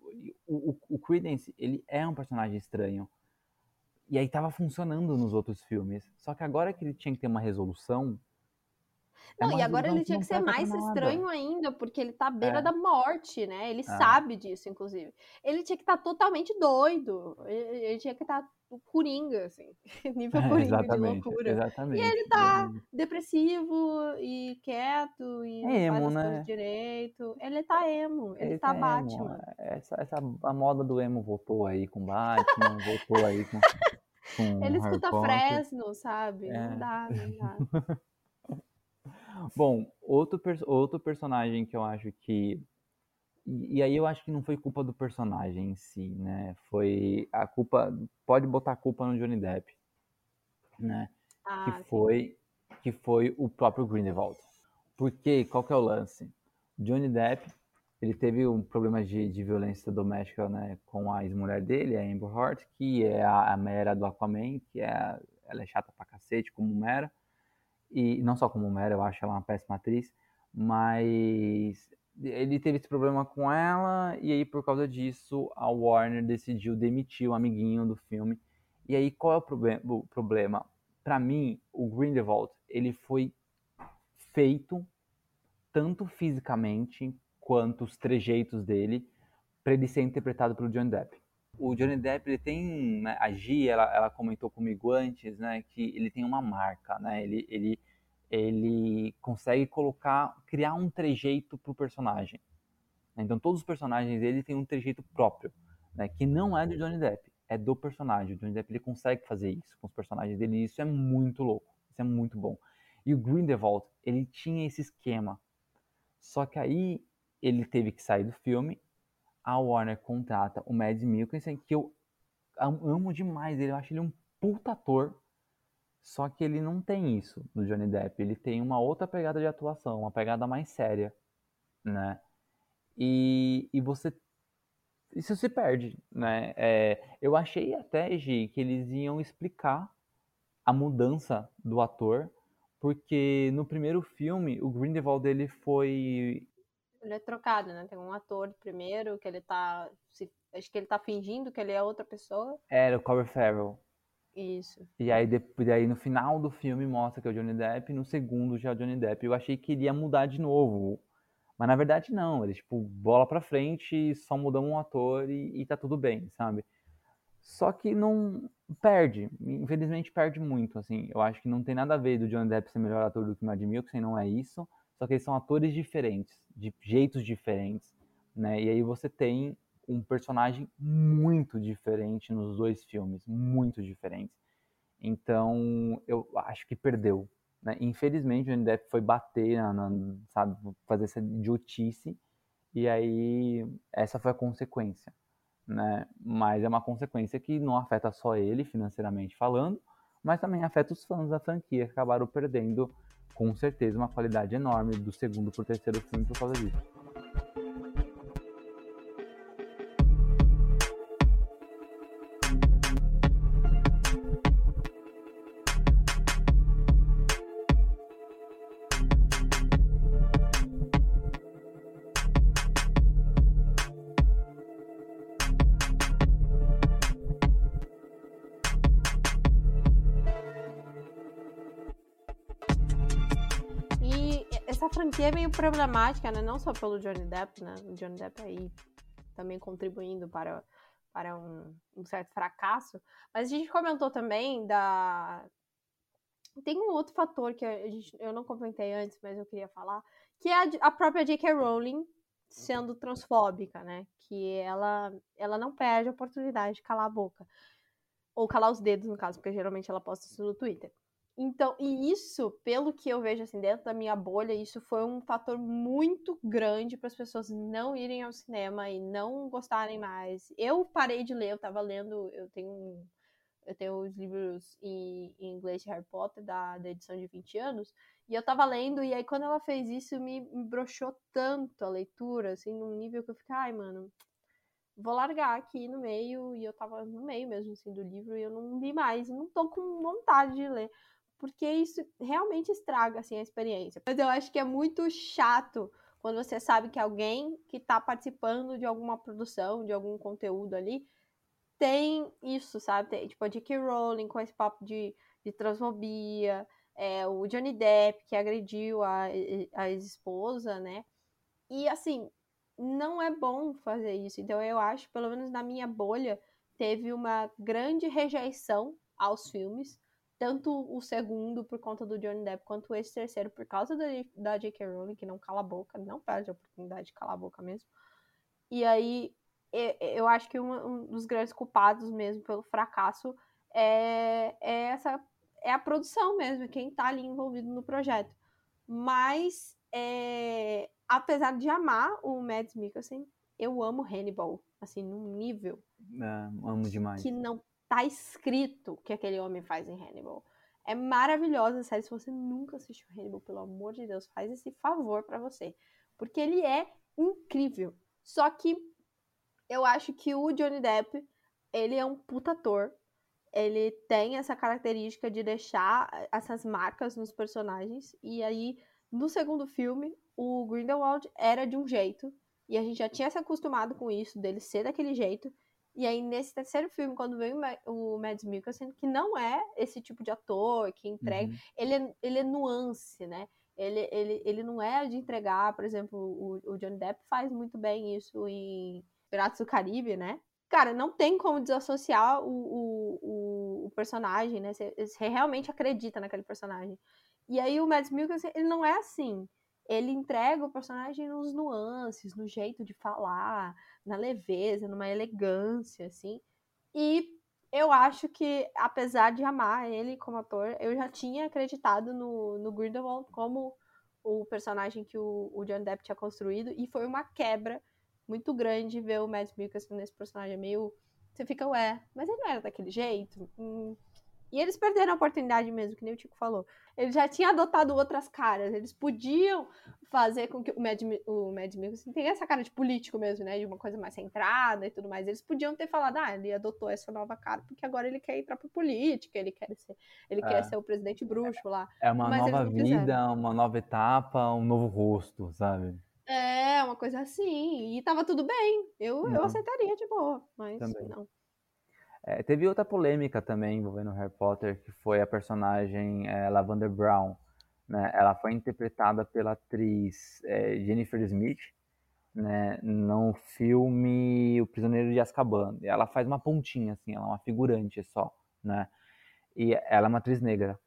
o, o, o Credence, ele é um personagem estranho. E aí tava funcionando nos outros filmes. Só que agora que ele tinha que ter uma resolução. é Não, uma e agora ele tinha que ser mais nada. estranho ainda, porque ele tá à beira É. da morte, né? Ele É. sabe disso, inclusive. Ele tinha que estar totalmente doido. Ele, ele tinha que estar do Coringa, assim. nível É, Coringa de loucura. exatamente. E ele tá exatamente. depressivo e quieto e É não emo, faz as né? coisas direito. Ele tá emo, ele, Ele tá emo, Batman. Essa, essa, a moda do emo voltou aí com Batman, voltou aí com, com Ele escuta. Fresno, sabe? É. Não dá, não dá. Bom, outro, outro personagem que eu acho que. E, e aí eu acho que não foi culpa do personagem em si, né? Foi a culpa. Pode botar a culpa no Johnny Depp, né? Ah, que sim. foi que foi o próprio Grindelwald. Porque qual que é o lance? Johnny Depp, ele teve um problema de, de violência doméstica, né, com a ex-mulher dele, a Amber Heard, que é a, a Mera do Aquaman, que é ela é chata pra cacete como Mera. E não só como Mera, eu acho ela uma péssima atriz, mas ele teve esse problema com ela e aí por causa disso a Warner decidiu demitir o amiguinho do filme. E aí qual é o, proble o problema? Para mim, o Grindelwald, ele foi feito tanto fisicamente quanto os trejeitos dele para ele ser interpretado pelo Johnny Depp. O Johnny Depp, ele tem, né, a Gi, ela, ela comentou comigo antes, né, que ele tem uma marca, né, ele, ele, ele consegue colocar, criar um trejeito pro personagem. Então todos os personagens dele têm um trejeito próprio, né, que não é do Johnny Depp, é do personagem. O Johnny Depp ele consegue fazer isso com os personagens dele e isso é muito louco, isso é muito bom. E o Grindelwald, ele tinha esse esquema. Só que aí ele teve que sair do filme, a Warner contrata o Mads Mikkelsen, que eu am- amo demais ele, eu acho ele um puta ator. Só que ele não tem isso do Johnny Depp, ele tem uma outra pegada de atuação, uma pegada mais séria, né? E, e você isso se perde, né? É, eu achei até, Gi, que eles iam explicar a mudança do ator, porque no primeiro filme o Grindelwald ele foi Ele é trocado, né? Tem um ator primeiro que ele tá. se- acho que ele tá fingindo que ele é outra pessoa. era o Colin Farrell. Isso. E aí, depois, aí no final do filme mostra que é o Johnny Depp, no segundo já é o Johnny Depp. Eu achei que ele ia mudar de novo. Mas na verdade não, ele tipo, bola pra frente, só mudamos um ator e, e tá tudo bem, sabe? Só que não perde, infelizmente perde muito, assim. Eu acho que não tem nada a ver do Johnny Depp ser melhor ator do que o Mad Mikkelsen, não é isso. Só que eles são atores diferentes, de jeitos diferentes, né? E aí você tem um personagem muito diferente nos dois filmes, muito diferentes. Então, eu acho que perdeu. Né? Infelizmente, o Johnny foi bater, na, na- sabe, fazer essa idiotice, e aí essa foi a consequência. Né? Mas é uma consequência que não afeta só ele, financeiramente falando, mas também afeta os fãs da franquia, que acabaram perdendo, com certeza, uma qualidade enorme do segundo para o terceiro filme por causa disso. Problemática, né? Não só pelo Johnny Depp, né? O Johnny Depp aí também contribuindo para, para um, um certo fracasso. Mas a gente comentou também da. Tem um outro fator que a gente, eu não comentei antes, mas eu queria falar, que é a, a própria J.K. Rowling sendo transfóbica, né? Que ela, ela não perde a oportunidade de calar a boca. Ou calar os dedos, no caso, porque geralmente ela posta isso no Twitter. Então, e isso, pelo que eu vejo assim dentro da minha bolha, isso foi um fator muito grande para as pessoas não irem ao cinema e não gostarem mais. Eu parei de ler, eu tava lendo, eu tenho eu tenho os livros em, em inglês de Harry Potter da, da edição de 20 anos, e eu tava lendo, e aí quando ela fez isso, me, broxou tanto a leitura, assim, num nível que eu fiquei, ai, mano, vou largar aqui no meio, e eu tava no meio mesmo, assim, do livro, e eu não li mais, não tô com vontade de ler porque isso realmente estraga assim a experiência. Mas eu acho que é muito chato quando você sabe que alguém que está participando de alguma produção, de algum conteúdo ali, tem isso, sabe? Tem, tipo a J.K. Rowling com esse papo de, de transfobia, é, o Johnny Depp que agrediu a, a ex-esposa, né? E assim, não é bom fazer isso. Então eu acho, pelo menos na minha bolha, teve uma grande rejeição aos filmes, tanto o segundo por conta do Johnny Depp, quanto esse terceiro por causa da, da J.K. Rowling, que não cala a boca, não perde a oportunidade de calar a boca mesmo. E aí, eu acho que um dos grandes culpados mesmo pelo fracasso é, é essa é a produção mesmo, quem está ali envolvido no projeto. Mas, é, apesar de amar o Mads Mikkelsen, eu amo Hannibal, assim, num nível é, amo demais. que não tá escrito que aquele homem faz em Hannibal. É maravilhosa a série. Se você nunca assistiu Hannibal, pelo amor de Deus, faz esse favor para você. Porque ele é incrível. Só que eu acho que o Johnny Depp, ele é um puta ator. Ele tem essa característica de deixar essas marcas nos personagens. E aí, no segundo filme, o Grindelwald era de um jeito. E a gente já tinha se acostumado com isso, dele ser daquele jeito. E aí, nesse terceiro filme, quando vem o Mads Mikkelsen, que não é esse tipo de ator que entrega, uhum. ele, é, ele é nuance, né? Ele, ele, ele não é de entregar, por exemplo, o, o Johnny Depp faz muito bem isso em Piratas do Caribe, né? Cara, não tem como desassociar o, o, o, personagem, né? Você, você, realmente acredita naquele personagem. E aí o Mads Mikkelsen, ele não é assim ele entrega o personagem nos nuances, no jeito de falar, na leveza, numa elegância, assim. E eu acho que, apesar de amar ele como ator, eu já tinha acreditado no, no Grindelwald como o personagem que o, o John Depp tinha construído, e foi uma quebra muito grande ver o Mads Mikkelsen nesse personagem meio... Você fica, ué, mas ele não era daquele jeito? Hum, e eles perderam a oportunidade mesmo, que nem o Tico falou. Ele já tinha adotado outras caras. Eles podiam fazer com que o Mad, o Mad Mikkelsen tenha essa cara de político mesmo, né? De uma coisa mais centrada e tudo mais. Eles podiam ter falado, ah, ele adotou essa nova cara porque agora ele quer entrar pra política, ele quer ser, ele é. quer ser o presidente bruxo lá. É uma Mas nova vida, uma nova etapa, um novo rosto, sabe? É, uma coisa assim. E tava tudo bem. Eu, eu aceitaria de boa, mas Também. não. É, teve outra polêmica também envolvendo Harry Potter, que foi a personagem é, Lavender Brown. Né? Ela foi interpretada pela atriz é, Jennifer Smith, né, no filme O Prisioneiro de Azkaban. Ela faz uma pontinha, assim, ela é uma figurante só, né? E ela é uma atriz negra.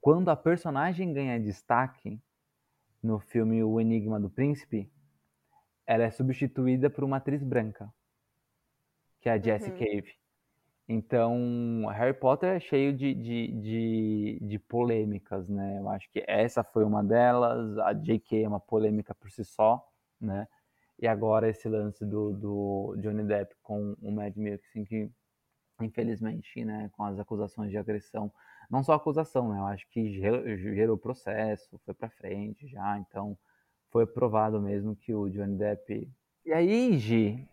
Quando a personagem ganha destaque no filme O Enigma do Príncipe, ela é substituída por uma atriz branca, que é a Jessie uhum. Cave. Então, Harry Potter é cheio de, de, de, de, polêmicas, né? Eu acho que essa foi uma delas, a J.K. é uma polêmica por si só, né? E agora esse lance do, do Johnny Depp com o Mad Mikkelsen, que infelizmente, né, com as acusações de agressão, não só acusação, né? Eu acho que gerou, processo, foi para frente já, então foi provado mesmo que o Johnny Depp... E aí, Gi,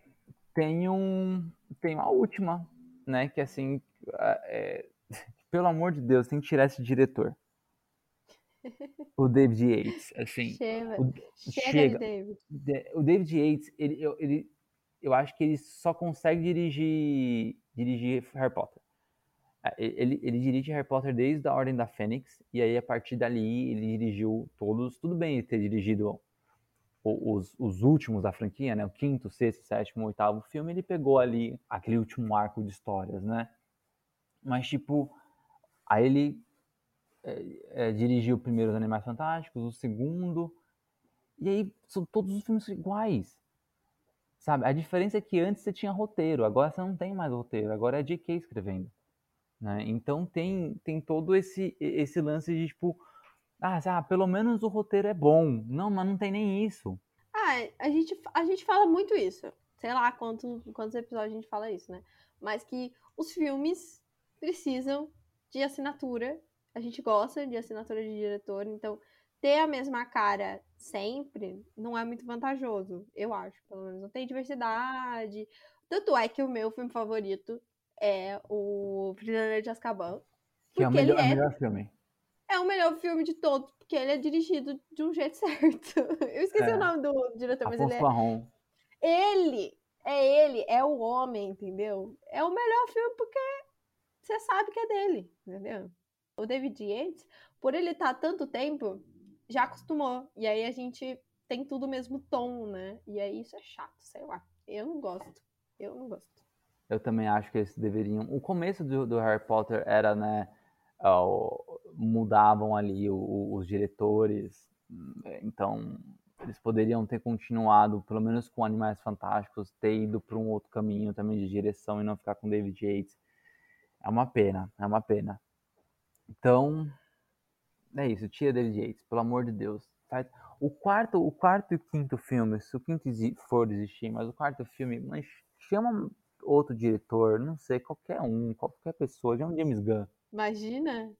tem um... tem uma última né? Que assim, é, pelo amor de Deus, tem que tirar esse diretor. O David Yates, assim. Chega, o, chega, chega David. O David Yates, ele, ele, eu acho que ele só consegue dirigir, dirigir Harry Potter. Ele, ele dirige Harry Potter desde a Ordem da Fênix, e aí a partir dali ele dirigiu todos. Tudo bem ele ter dirigido os, os últimos da franquia, né? O quinto, sexto, sétimo, oitavo filme, ele pegou ali aquele último arco de histórias, né? Mas, tipo, aí ele é, é, dirigiu primeiro Animais Fantásticos, o segundo, e aí são todos os filmes iguais, sabe? A diferença é que antes você tinha roteiro, agora você não tem mais roteiro, agora é J.K. escrevendo, né? Então tem, tem todo esse, esse lance de, tipo, ah, ah, pelo menos o roteiro é bom. Não, mas não tem nem isso. Ah, a gente, a gente fala muito isso. Sei lá quantos, quantos episódios a gente fala isso, né? Mas que os filmes precisam de assinatura. A gente gosta de assinatura de diretor, então ter a mesma cara sempre não é muito vantajoso, eu acho, pelo menos. Não tem diversidade. Tanto é que o meu filme favorito é o Prisioneiro de Azkaban. Que é o melhor, é... melhor filme é o melhor filme de todos, porque ele é dirigido de um jeito certo. Eu esqueci é. o nome do diretor, mas ele é. Ele, é ele, é o homem, entendeu? É o melhor filme porque você sabe que é dele, entendeu? O David Yates, por ele estar tá tanto tempo, já acostumou. E aí a gente tem tudo o mesmo tom, né? E aí isso é chato, sei lá. Eu não gosto. Eu não gosto. Eu também acho que eles deveriam. O começo do, do Harry Potter era, né? Mudavam ali o, os diretores, então eles poderiam ter continuado, pelo menos com Animais Fantásticos, ter ido para um outro caminho também de direção e não ficar com David Yates. É uma pena, é uma pena. Então, é isso, tira David Yates, pelo amor de Deus. O quarto, o quarto e quinto filme, se o quinto for existir, mas o quarto filme, mas chama outro diretor, não sei, qualquer um, qualquer pessoa, um James Gunn. Imagina.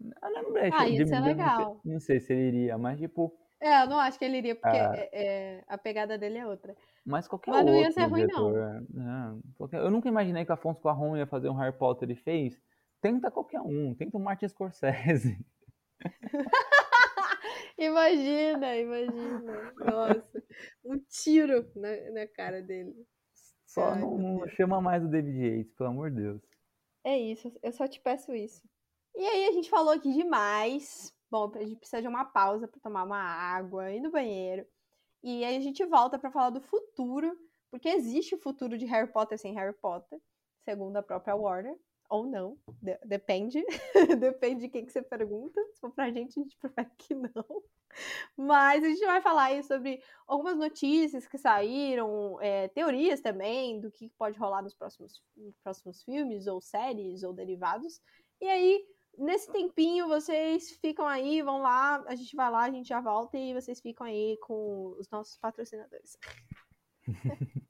Eu lembrei, ah, isso é legal. Não sei, não sei, se ele iria, mas tipo. É, eu não acho que ele iria, porque ah. é, é, a pegada dele é outra. Mas qualquer mas não ia ser ruim, diretor, não. qualquer, eu nunca imaginei que Afonso Cuarón ia fazer um Harry Potter e fez. Tenta qualquer um, tenta o Martin Scorsese. imagina, imagina. Nossa, um tiro na, na cara dele. Só não, não chama mais o David Yates, pelo amor de Deus. É isso, eu só te peço isso. E aí a gente falou aqui demais. Bom, a gente precisa de uma pausa para tomar uma água, ir no banheiro. E aí a gente volta para falar do futuro, porque existe o futuro de Harry Potter sem Harry Potter, segundo a própria Warner, ou não, de depende, depende de quem que você pergunta. Se for pra gente, a gente prefere que não. Mas a gente vai falar aí sobre algumas notícias que saíram, é, teorias também do que pode rolar nos próximos, nos próximos filmes, ou séries, ou derivados. E aí, nesse tempinho, vocês ficam aí, vão lá, a gente vai lá, a gente já volta e vocês ficam aí com os nossos patrocinadores.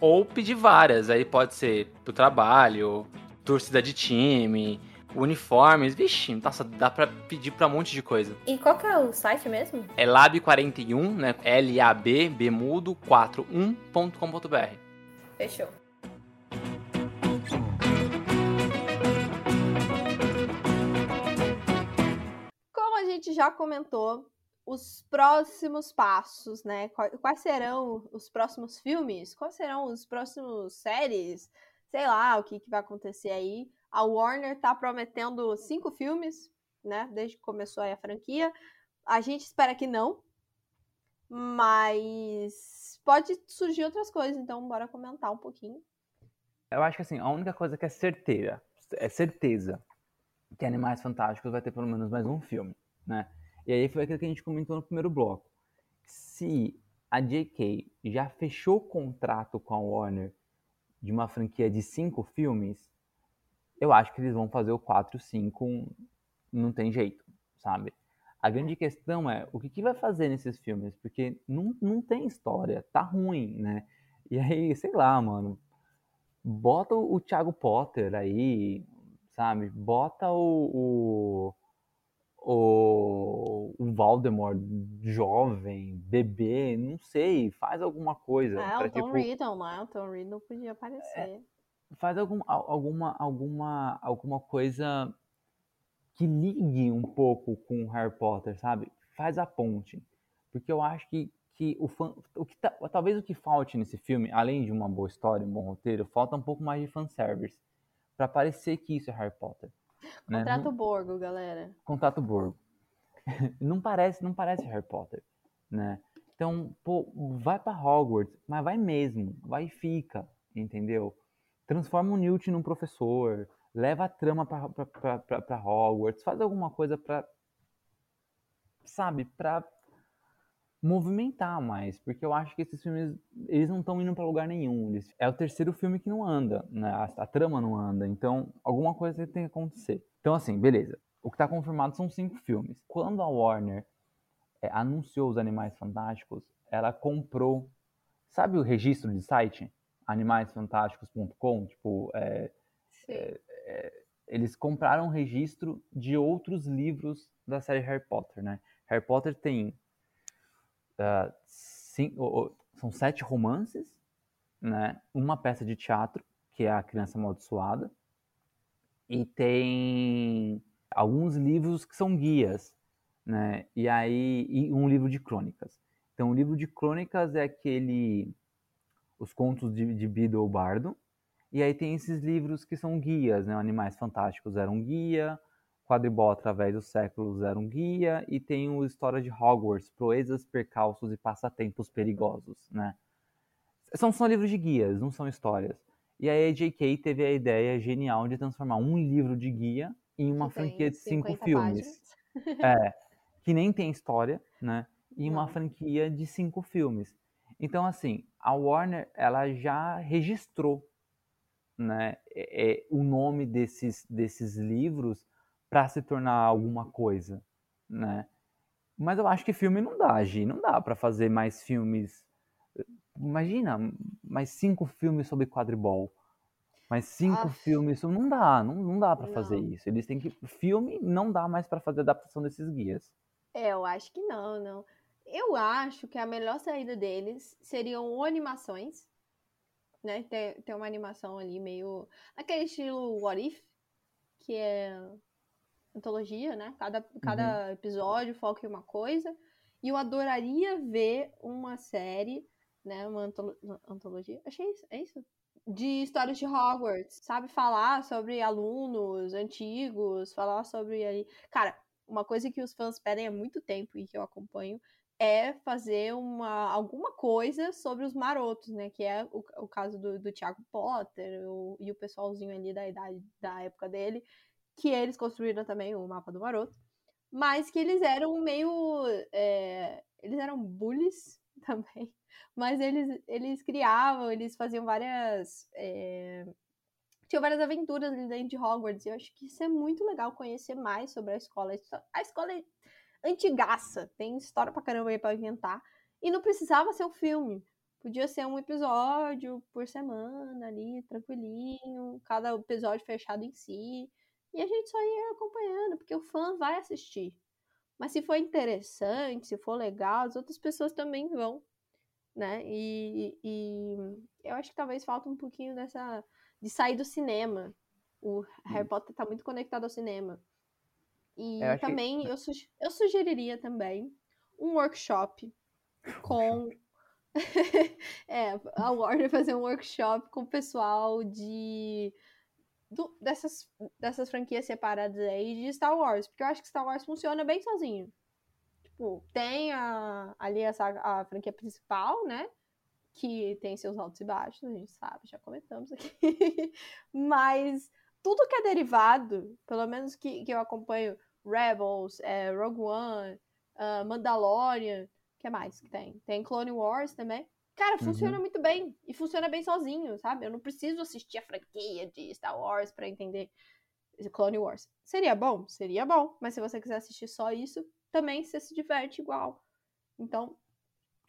ou pedir várias. Aí pode ser pro trabalho, torcida de time, uniformes. Vixe, nossa, dá pra pedir pra um monte de coisa. E qual que é o site mesmo? É lab41, né? L-A-B, B mudo, 41.com.br. Fechou. Como a gente já comentou, os próximos passos, né? Quais serão os próximos filmes? Quais serão os próximos séries? Sei lá, o que, que vai acontecer aí. A Warner tá prometendo cinco filmes, né? Desde que começou a franquia. A gente espera que não, mas pode surgir outras coisas, então bora comentar um pouquinho. Eu acho que assim, a única coisa que é certeira, é certeza que Animais Fantásticos vai ter pelo menos mais um filme, né? E aí foi aquilo que a gente comentou no primeiro bloco. Se a JK já fechou contrato com a Warner de uma franquia de cinco filmes, eu acho que eles vão fazer o 4, 5, não tem jeito, sabe? A grande questão é o que, que vai fazer nesses filmes, porque não, não tem história, tá ruim, né? E aí, sei lá, mano, bota o Thiago Potter aí, sabe? Bota o, o o, o Voldemort jovem, bebê, não sei, faz alguma coisa. É, pra, o Tom tipo, Riddle, né? O Tom Riddle podia aparecer. É, faz algum, alguma, alguma, alguma coisa que ligue um pouco com Harry Potter, sabe? Faz a ponte. Porque eu acho que, que o fã, o que tá, talvez o que falte nesse filme, além de uma boa história, um bom roteiro, falta um pouco mais de fanservice. Pra parecer que isso é Harry Potter. Né? Contrato Não- Borgo, galera. Contato Borgo. não parece, não parece Harry Potter, né? Então, pô, vai pra Hogwarts, mas vai mesmo, vai e fica, entendeu? Transforma o Newt num professor, leva a trama pra Hogwarts, faz alguma coisa pra, sabe, pra movimentar mais, porque eu acho que esses filmes, eles não estão indo pra lugar nenhum. Eles- é o terceiro filme que não anda, né? A, a trama não anda, então alguma coisa tem que acontecer. Então, assim, beleza. O que tá confirmado são cinco filmes. Quando a Warner é, anunciou os Animais Fantásticos, ela comprou, sabe o registro de site? animaisfantásticos.com, tipo, é, Sim. eles compraram um registro de outros livros da série Harry Potter, né? Harry Potter tem ah, cin- o- o- são sete romances, né? Uma peça de teatro que é a Criança Amaldiçoada e tem alguns livros que são guias, né? E aí e um livro de crônicas. Então o livro de crônicas é aquele os contos de, de Bido Bardo e aí tem esses livros que são guias, né? Animais Fantásticos era um guia, Quadribol através dos séculos era um guia, e tem o História de Hogwarts, Proezas, Percalços e Passatempos Perigosos, né? São só livros de guias, não são histórias. E aí a J.K. teve a ideia genial de transformar um livro de guia em uma franquia de cinco 50 filmes. páginas. É, que nem tem história, né? E uma Não. franquia de cinco filmes. Então, assim, a Warner, ela já registrou, né, é, é, o nome desses, desses livros para se tornar alguma coisa, né? Mas eu acho que filme não dá, Gi, não dá para fazer mais filmes. Imagina, mais cinco filmes sobre quadribol. Mais cinco Aff. filmes, sobre- não dá, não, não dá para fazer isso. Eles têm que filme não dá mais para fazer adaptação desses guias. É, eu acho que não, não. Eu acho que a melhor saída deles seriam animações, né? Tem, tem uma animação ali meio. aquele estilo What If, que é antologia, né? Cada, cada episódio foca em uma coisa. E eu adoraria ver uma série, né? Uma antolo- antologia. Achei isso, é isso? De histórias de Hogwarts, sabe? Falar sobre alunos antigos, falar sobre aí. Cara, uma coisa que os fãs pedem há muito tempo e que eu acompanho é fazer uma, alguma coisa sobre os marotos, né? Que é o, o caso do, do Tiago Potter o- e o pessoalzinho ali da idade, da época dele, que eles construíram também o mapa do maroto, mas que eles eram meio. é, eles eram bullies também, mas eles, eles criavam, eles faziam várias. é, tinham várias aventuras ali dentro de Hogwarts. E eu acho que isso é muito legal conhecer mais sobre a escola. A escola é antigaça, tem história pra caramba aí pra inventar. E não precisava ser um filme. Podia ser um episódio por semana ali, tranquilinho, cada episódio fechado em si. E a gente só ia acompanhando, porque o fã vai assistir. Mas se for interessante, se for legal, as outras pessoas também vão, né? E, e eu acho que talvez falta um pouquinho dessa de sair do cinema. O Harry Potter tá muito conectado ao cinema. E Eu acho que- também eu, eu sugeriria também um workshop com é, a Warner fazer um workshop com o pessoal de do- dessas, dessas franquias separadas aí de Star Wars, porque eu acho que Star Wars funciona bem sozinho. Tipo, tem a, ali a, saga- a franquia principal, né? Que tem seus altos e baixos, a gente sabe, já comentamos aqui. Mas tudo que é derivado, pelo menos que, que eu acompanho, Rebels, é, Rogue One, ah, Mandalorian, que mais que tem? Tem Clone Wars também. Cara, funciona muito bem. E funciona bem sozinho, sabe? Eu não preciso assistir a franquia de Star Wars pra entender Clone Wars. Seria bom? Seria bom. Mas se você quiser assistir só isso, também você se diverte igual. Então,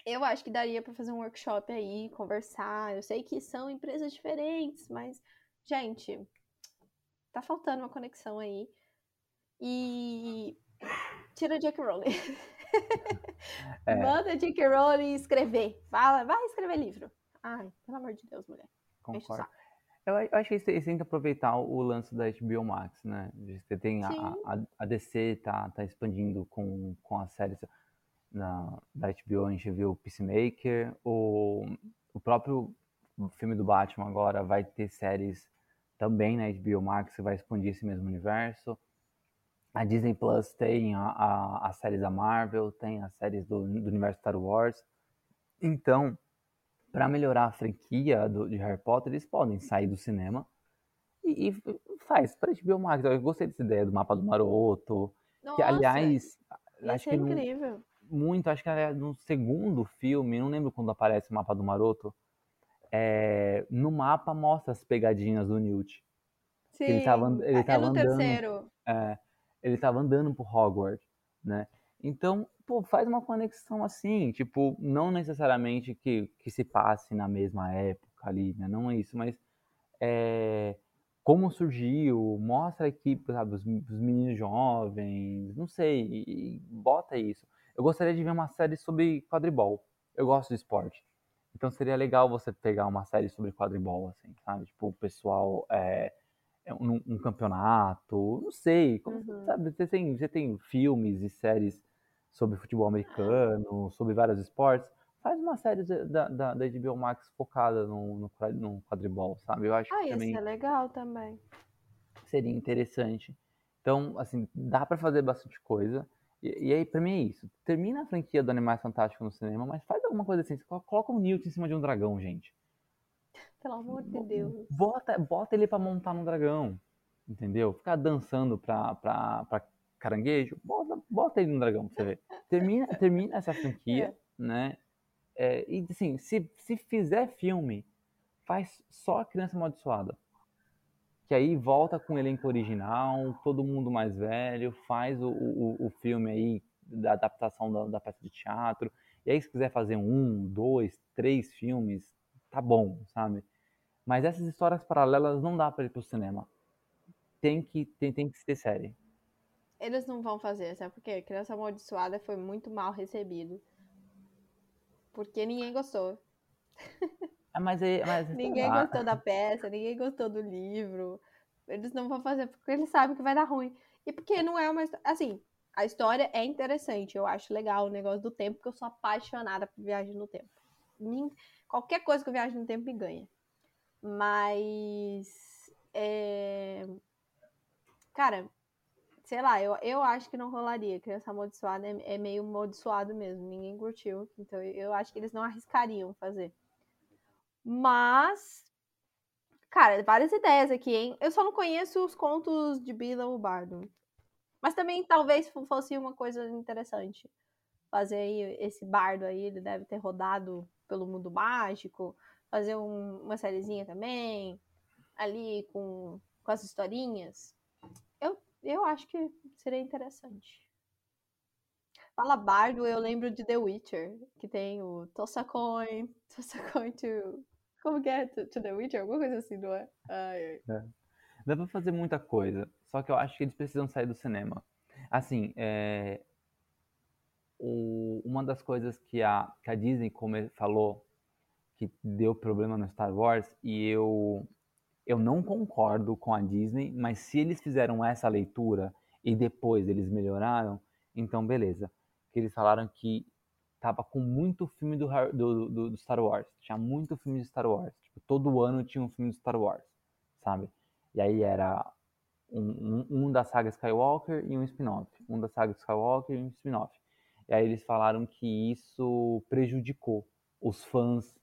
eu acho que daria pra fazer um workshop aí, conversar. Eu sei que são empresas diferentes, mas, gente, tá faltando uma conexão aí. E tira Jack Rowling. É. Manda J.K. Rowling escrever. Fala, vai escrever livro. Ai, pelo amor de Deus, mulher. O Concordo. Eu, eu acho que eles têm que aproveitar o lance da HBO Max, né? Você tem a, a, a DC tá, tá expandindo com, com a série. na, da HBO, a gente viu Peacemaker, o, o próprio filme do Batman agora vai ter séries também na HBO Max que vai expandir esse mesmo universo. A Disney Plus tem a, a, as séries da Marvel, tem as séries do, do universo Star Wars. Então, para melhorar a franquia do, de Harry Potter, eles podem sair do cinema e, e faz para HBO Max. Eu gostei dessa ideia do mapa do Maroto. Nossa, que, aliás, acho é que no, incrível. muito, acho que aliás, no segundo filme, não lembro quando aparece o mapa do Maroto, é, no mapa mostra as pegadinhas do Newt. Sim, ele tava, ele é tava no andando, terceiro. é, ele tava andando por Hogwarts, né? Então, pô, faz uma conexão assim, tipo, não necessariamente que, que se passe na mesma época ali, né? Não é isso, mas é, como surgiu, mostra aqui, sabe, os, os meninos jovens, não sei, e, e bota isso. Eu gostaria de ver uma série sobre quadribol. Eu gosto de esporte. Então seria legal você pegar uma série sobre quadribol, assim, sabe? Tipo, o pessoal é um, um campeonato, não sei, como, Uhum. sabe? Você tem, você tem filmes e séries sobre futebol americano, sobre vários esportes. Faz uma série da, da, da HBO Max focada no, no, no quadribol, sabe? Eu acho Ah, que isso também é legal também. seria interessante. Então, assim, dá pra fazer bastante coisa. E, e aí, pra mim é isso. Termina a franquia do Animais Fantásticos no cinema, mas faz alguma coisa assim. Colo- Coloca o Newt em cima de um dragão, gente. Pelo amor de Deus. Bota, bota ele pra montar no dragão. Entendeu? Ficar dançando pra, pra, pra caranguejo. Bota, bota ele no dragão pra você ver. Termina, termina essa franquia, né? É, e assim, se, se fizer filme, faz só a criança amaldiçoada. Que aí volta com o elenco original, todo mundo mais velho, faz o, o, o filme aí da adaptação da, da peça de teatro. E aí, se quiser fazer um, dois, três filmes, tá bom, sabe? Mas essas histórias paralelas não dá pra ir pro cinema. Tem que, tem, tem que ter série. Eles não vão fazer, sabe por quê? Criança Amaldiçoada foi muito mal recebido. Porque ninguém gostou. Ah, mas aí, mas, sei Ninguém lá. gostou da peça, ninguém gostou do livro. Eles não vão fazer porque eles sabem que vai dar ruim. E porque não é uma história. Assim, a história é interessante. Eu acho legal o negócio do tempo, porque eu sou apaixonada por viagem no tempo. Qualquer coisa que eu viaje no tempo me ganha. Mas. é, Cara, sei lá, eu, eu acho que não rolaria. Criança amaldiçoada é, é meio amaldiçoado mesmo. Ninguém curtiu. Então eu, acho que eles não arriscariam fazer. Mas. Cara, várias ideias aqui, hein? Eu só não conheço os contos de Bila o Bardo. Mas também talvez fo- fosse uma coisa interessante. Fazer aí esse bardo aí, ele deve ter rodado pelo mundo mágico. Fazer um- uma sériezinha também. Ali com, com as historinhas. Eu, eu acho que seria interessante. Fala bardo, eu lembro de The Witcher, que tem o Toss a Coin, Toss a Coin to... Como que é? To, to The Witcher? Alguma coisa assim, não é? Ai, ai. Dá pra fazer muita coisa, só que eu acho que eles precisam sair do cinema. Assim, é, o- uma das coisas que a, que a Disney come- falou que deu problema no Star Wars, e eu, eu não concordo com a Disney, mas se eles fizeram essa leitura e depois eles melhoraram, então beleza. Que eles falaram que tava com muito filme do, do- do Star Wars. Tinha muito filme de Star Wars. Tipo, todo ano tinha um filme de Star Wars, sabe? E aí era um, um, um da saga Skywalker e um spin-off. Um da saga Skywalker e um spin-off. E aí eles falaram que isso prejudicou os fãs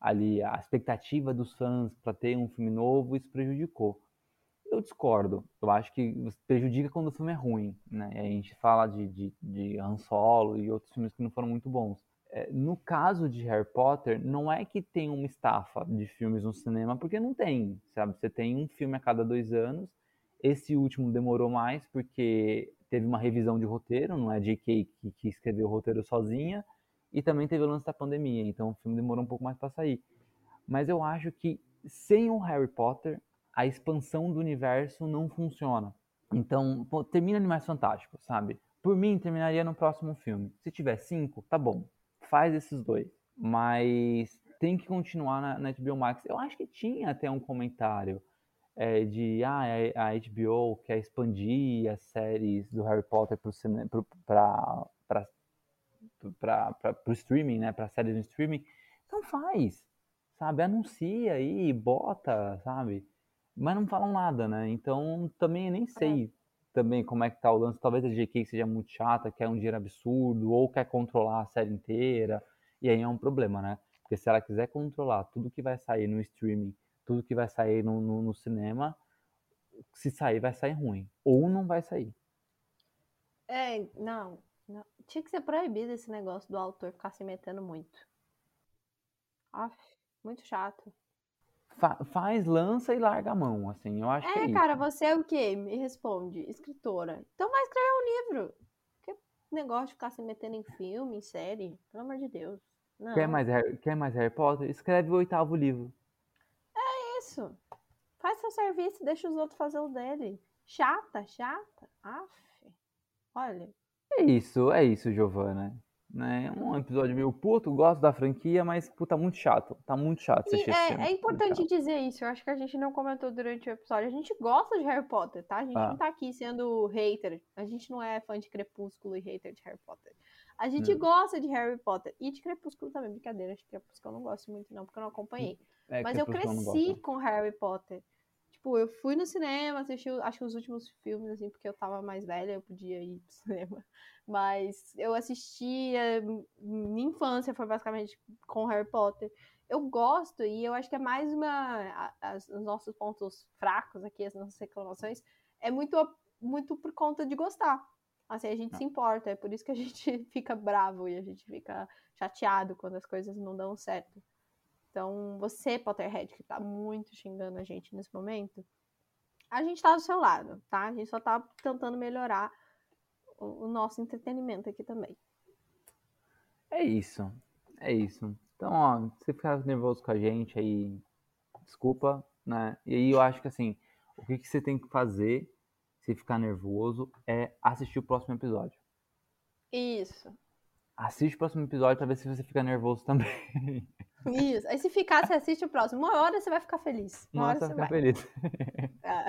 ali, a expectativa dos fãs para ter um filme novo, isso prejudicou. Eu discordo. Eu acho que prejudica quando o filme é ruim, né? A gente fala de, de, de Han Solo e outros filmes que não foram muito bons. É, no caso de Harry Potter, não é que tem uma estafa de filmes no cinema, porque não tem, sabe? Você tem um filme a cada dois anos. Esse último demorou mais porque teve uma revisão de roteiro, não é J.K. que, que escreveu o roteiro sozinha, e também teve o lance da pandemia, então o filme demorou um pouco mais para sair. Mas eu acho que sem o Harry Potter, a expansão do universo não funciona. Então, pô, termina Animais Fantásticos, sabe? Por mim, terminaria no próximo filme. Se tiver cinco, tá bom. Faz esses dois. Mas tem que continuar na, na HBO Max. Eu acho que tinha até um comentário é, de ah, a a HBO quer expandir as séries do Harry Potter para para o streaming, né? Para séries no streaming. Então faz, sabe? Anuncia aí, bota, sabe? Mas não falam nada, né? Então também nem sei é. também como é que tá o lance. Talvez a GK seja muito chata, quer um dinheiro absurdo, ou quer controlar a série inteira. E aí é um problema, né? Porque se ela quiser controlar tudo que vai sair no streaming, tudo que vai sair no, no, no cinema, se sair, vai sair ruim. Ou não vai sair. É, não. Tinha que ser proibido esse negócio do autor ficar se metendo muito. Aff, muito chato. Fa faz, lança e larga a mão, assim, eu acho é, que é cara, você é o quê? Me responde, escritora. Então vai escrever um livro. Que negócio de ficar se metendo em filme, em série, pelo amor de Deus. Não. Quer mais, Harry, quer mais Harry Potter? Escreve o oitavo livro. É isso. Faz seu serviço, deixa os outros fazer o dele. Chata, chata. Aff. Olha. É isso, é isso, Giovana né? É um episódio meio puto, gosto da franquia, mas puta, muito chato. Tá muito chato assistir é, é importante dizer isso, eu acho que a gente não comentou durante o episódio. A gente gosta de Harry Potter, tá? A gente ah. não tá aqui sendo hater. A gente não é fã de Crepúsculo e hater de Harry Potter. A gente hum. gosta de Harry Potter e de Crepúsculo também, brincadeira. Acho que Crepúsculo eu não gosto muito, não, porque eu não acompanhei. É, mas eu cresci com Harry Potter. Tipo, eu fui no cinema, assisti, acho que os últimos filmes, assim, porque eu tava mais velha, eu podia ir pro cinema. Mas eu assistia, minha infância foi basicamente com Harry Potter. Eu gosto, e eu acho que é mais uma. As, os nossos pontos fracos aqui, as nossas reclamações, é muito, muito por conta de gostar. Assim, a gente ah. se importa, é por isso que a gente fica bravo e a gente fica chateado quando as coisas não dão certo. Então, você, Potterhead, que tá muito xingando a gente nesse momento, a gente tá do seu lado, tá? A gente só tá tentando melhorar o, nosso entretenimento aqui também. É isso. É isso. Então, ó, se ficar nervoso com a gente aí, desculpa, né? E aí eu acho que assim, o que, que você tem que fazer se ficar nervoso é assistir o próximo episódio. Isso. Assiste o próximo episódio pra ver se você fica nervoso também. Isso. Aí se ficar, você assiste o próximo. Uma hora você vai ficar feliz. Uma Nossa, hora você vai ficar feliz. É.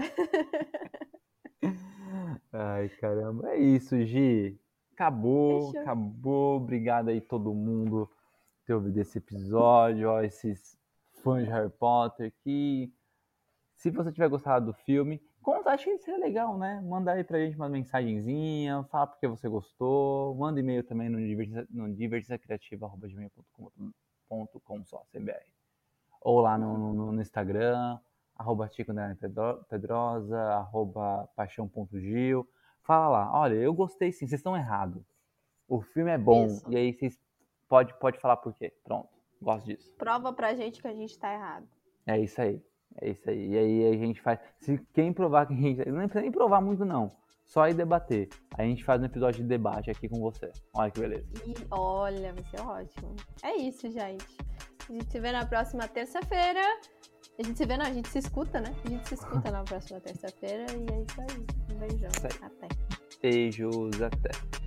Ai, caramba. É isso, Gi. Acabou, Fechou. acabou. Obrigado aí todo mundo por ter ouvido esse episódio. Ó, esses fãs de Harry Potter que se você tiver gostado do filme, conta, acho que seria legal, né? Manda aí pra gente uma mensagenzinha, fala porque você gostou, manda e-mail também no, no divertisacriativa.com só, CBR. Ou lá no, no, no Instagram, arroba Tico Pedrosa, arroba paixão.gil. Fala lá, olha, eu gostei sim, vocês estão errados. O filme é bom. Isso. E aí vocês pode, pode falar por quê. Pronto, gosto disso. Prova pra gente que a gente tá errado. É isso aí. É isso aí. E aí a gente faz. Se quem provar que a gente. Não precisa nem provar muito, não. Só ir debater. Aí a gente faz um episódio de debate aqui com você. Olha que beleza. E olha, vai ser ótimo. É isso, gente. A gente se vê na próxima terça-feira. A gente se vê, não, a gente se escuta, né? A gente se escuta na próxima terça-feira e é isso aí. Um beijão. Até. Beijos, até.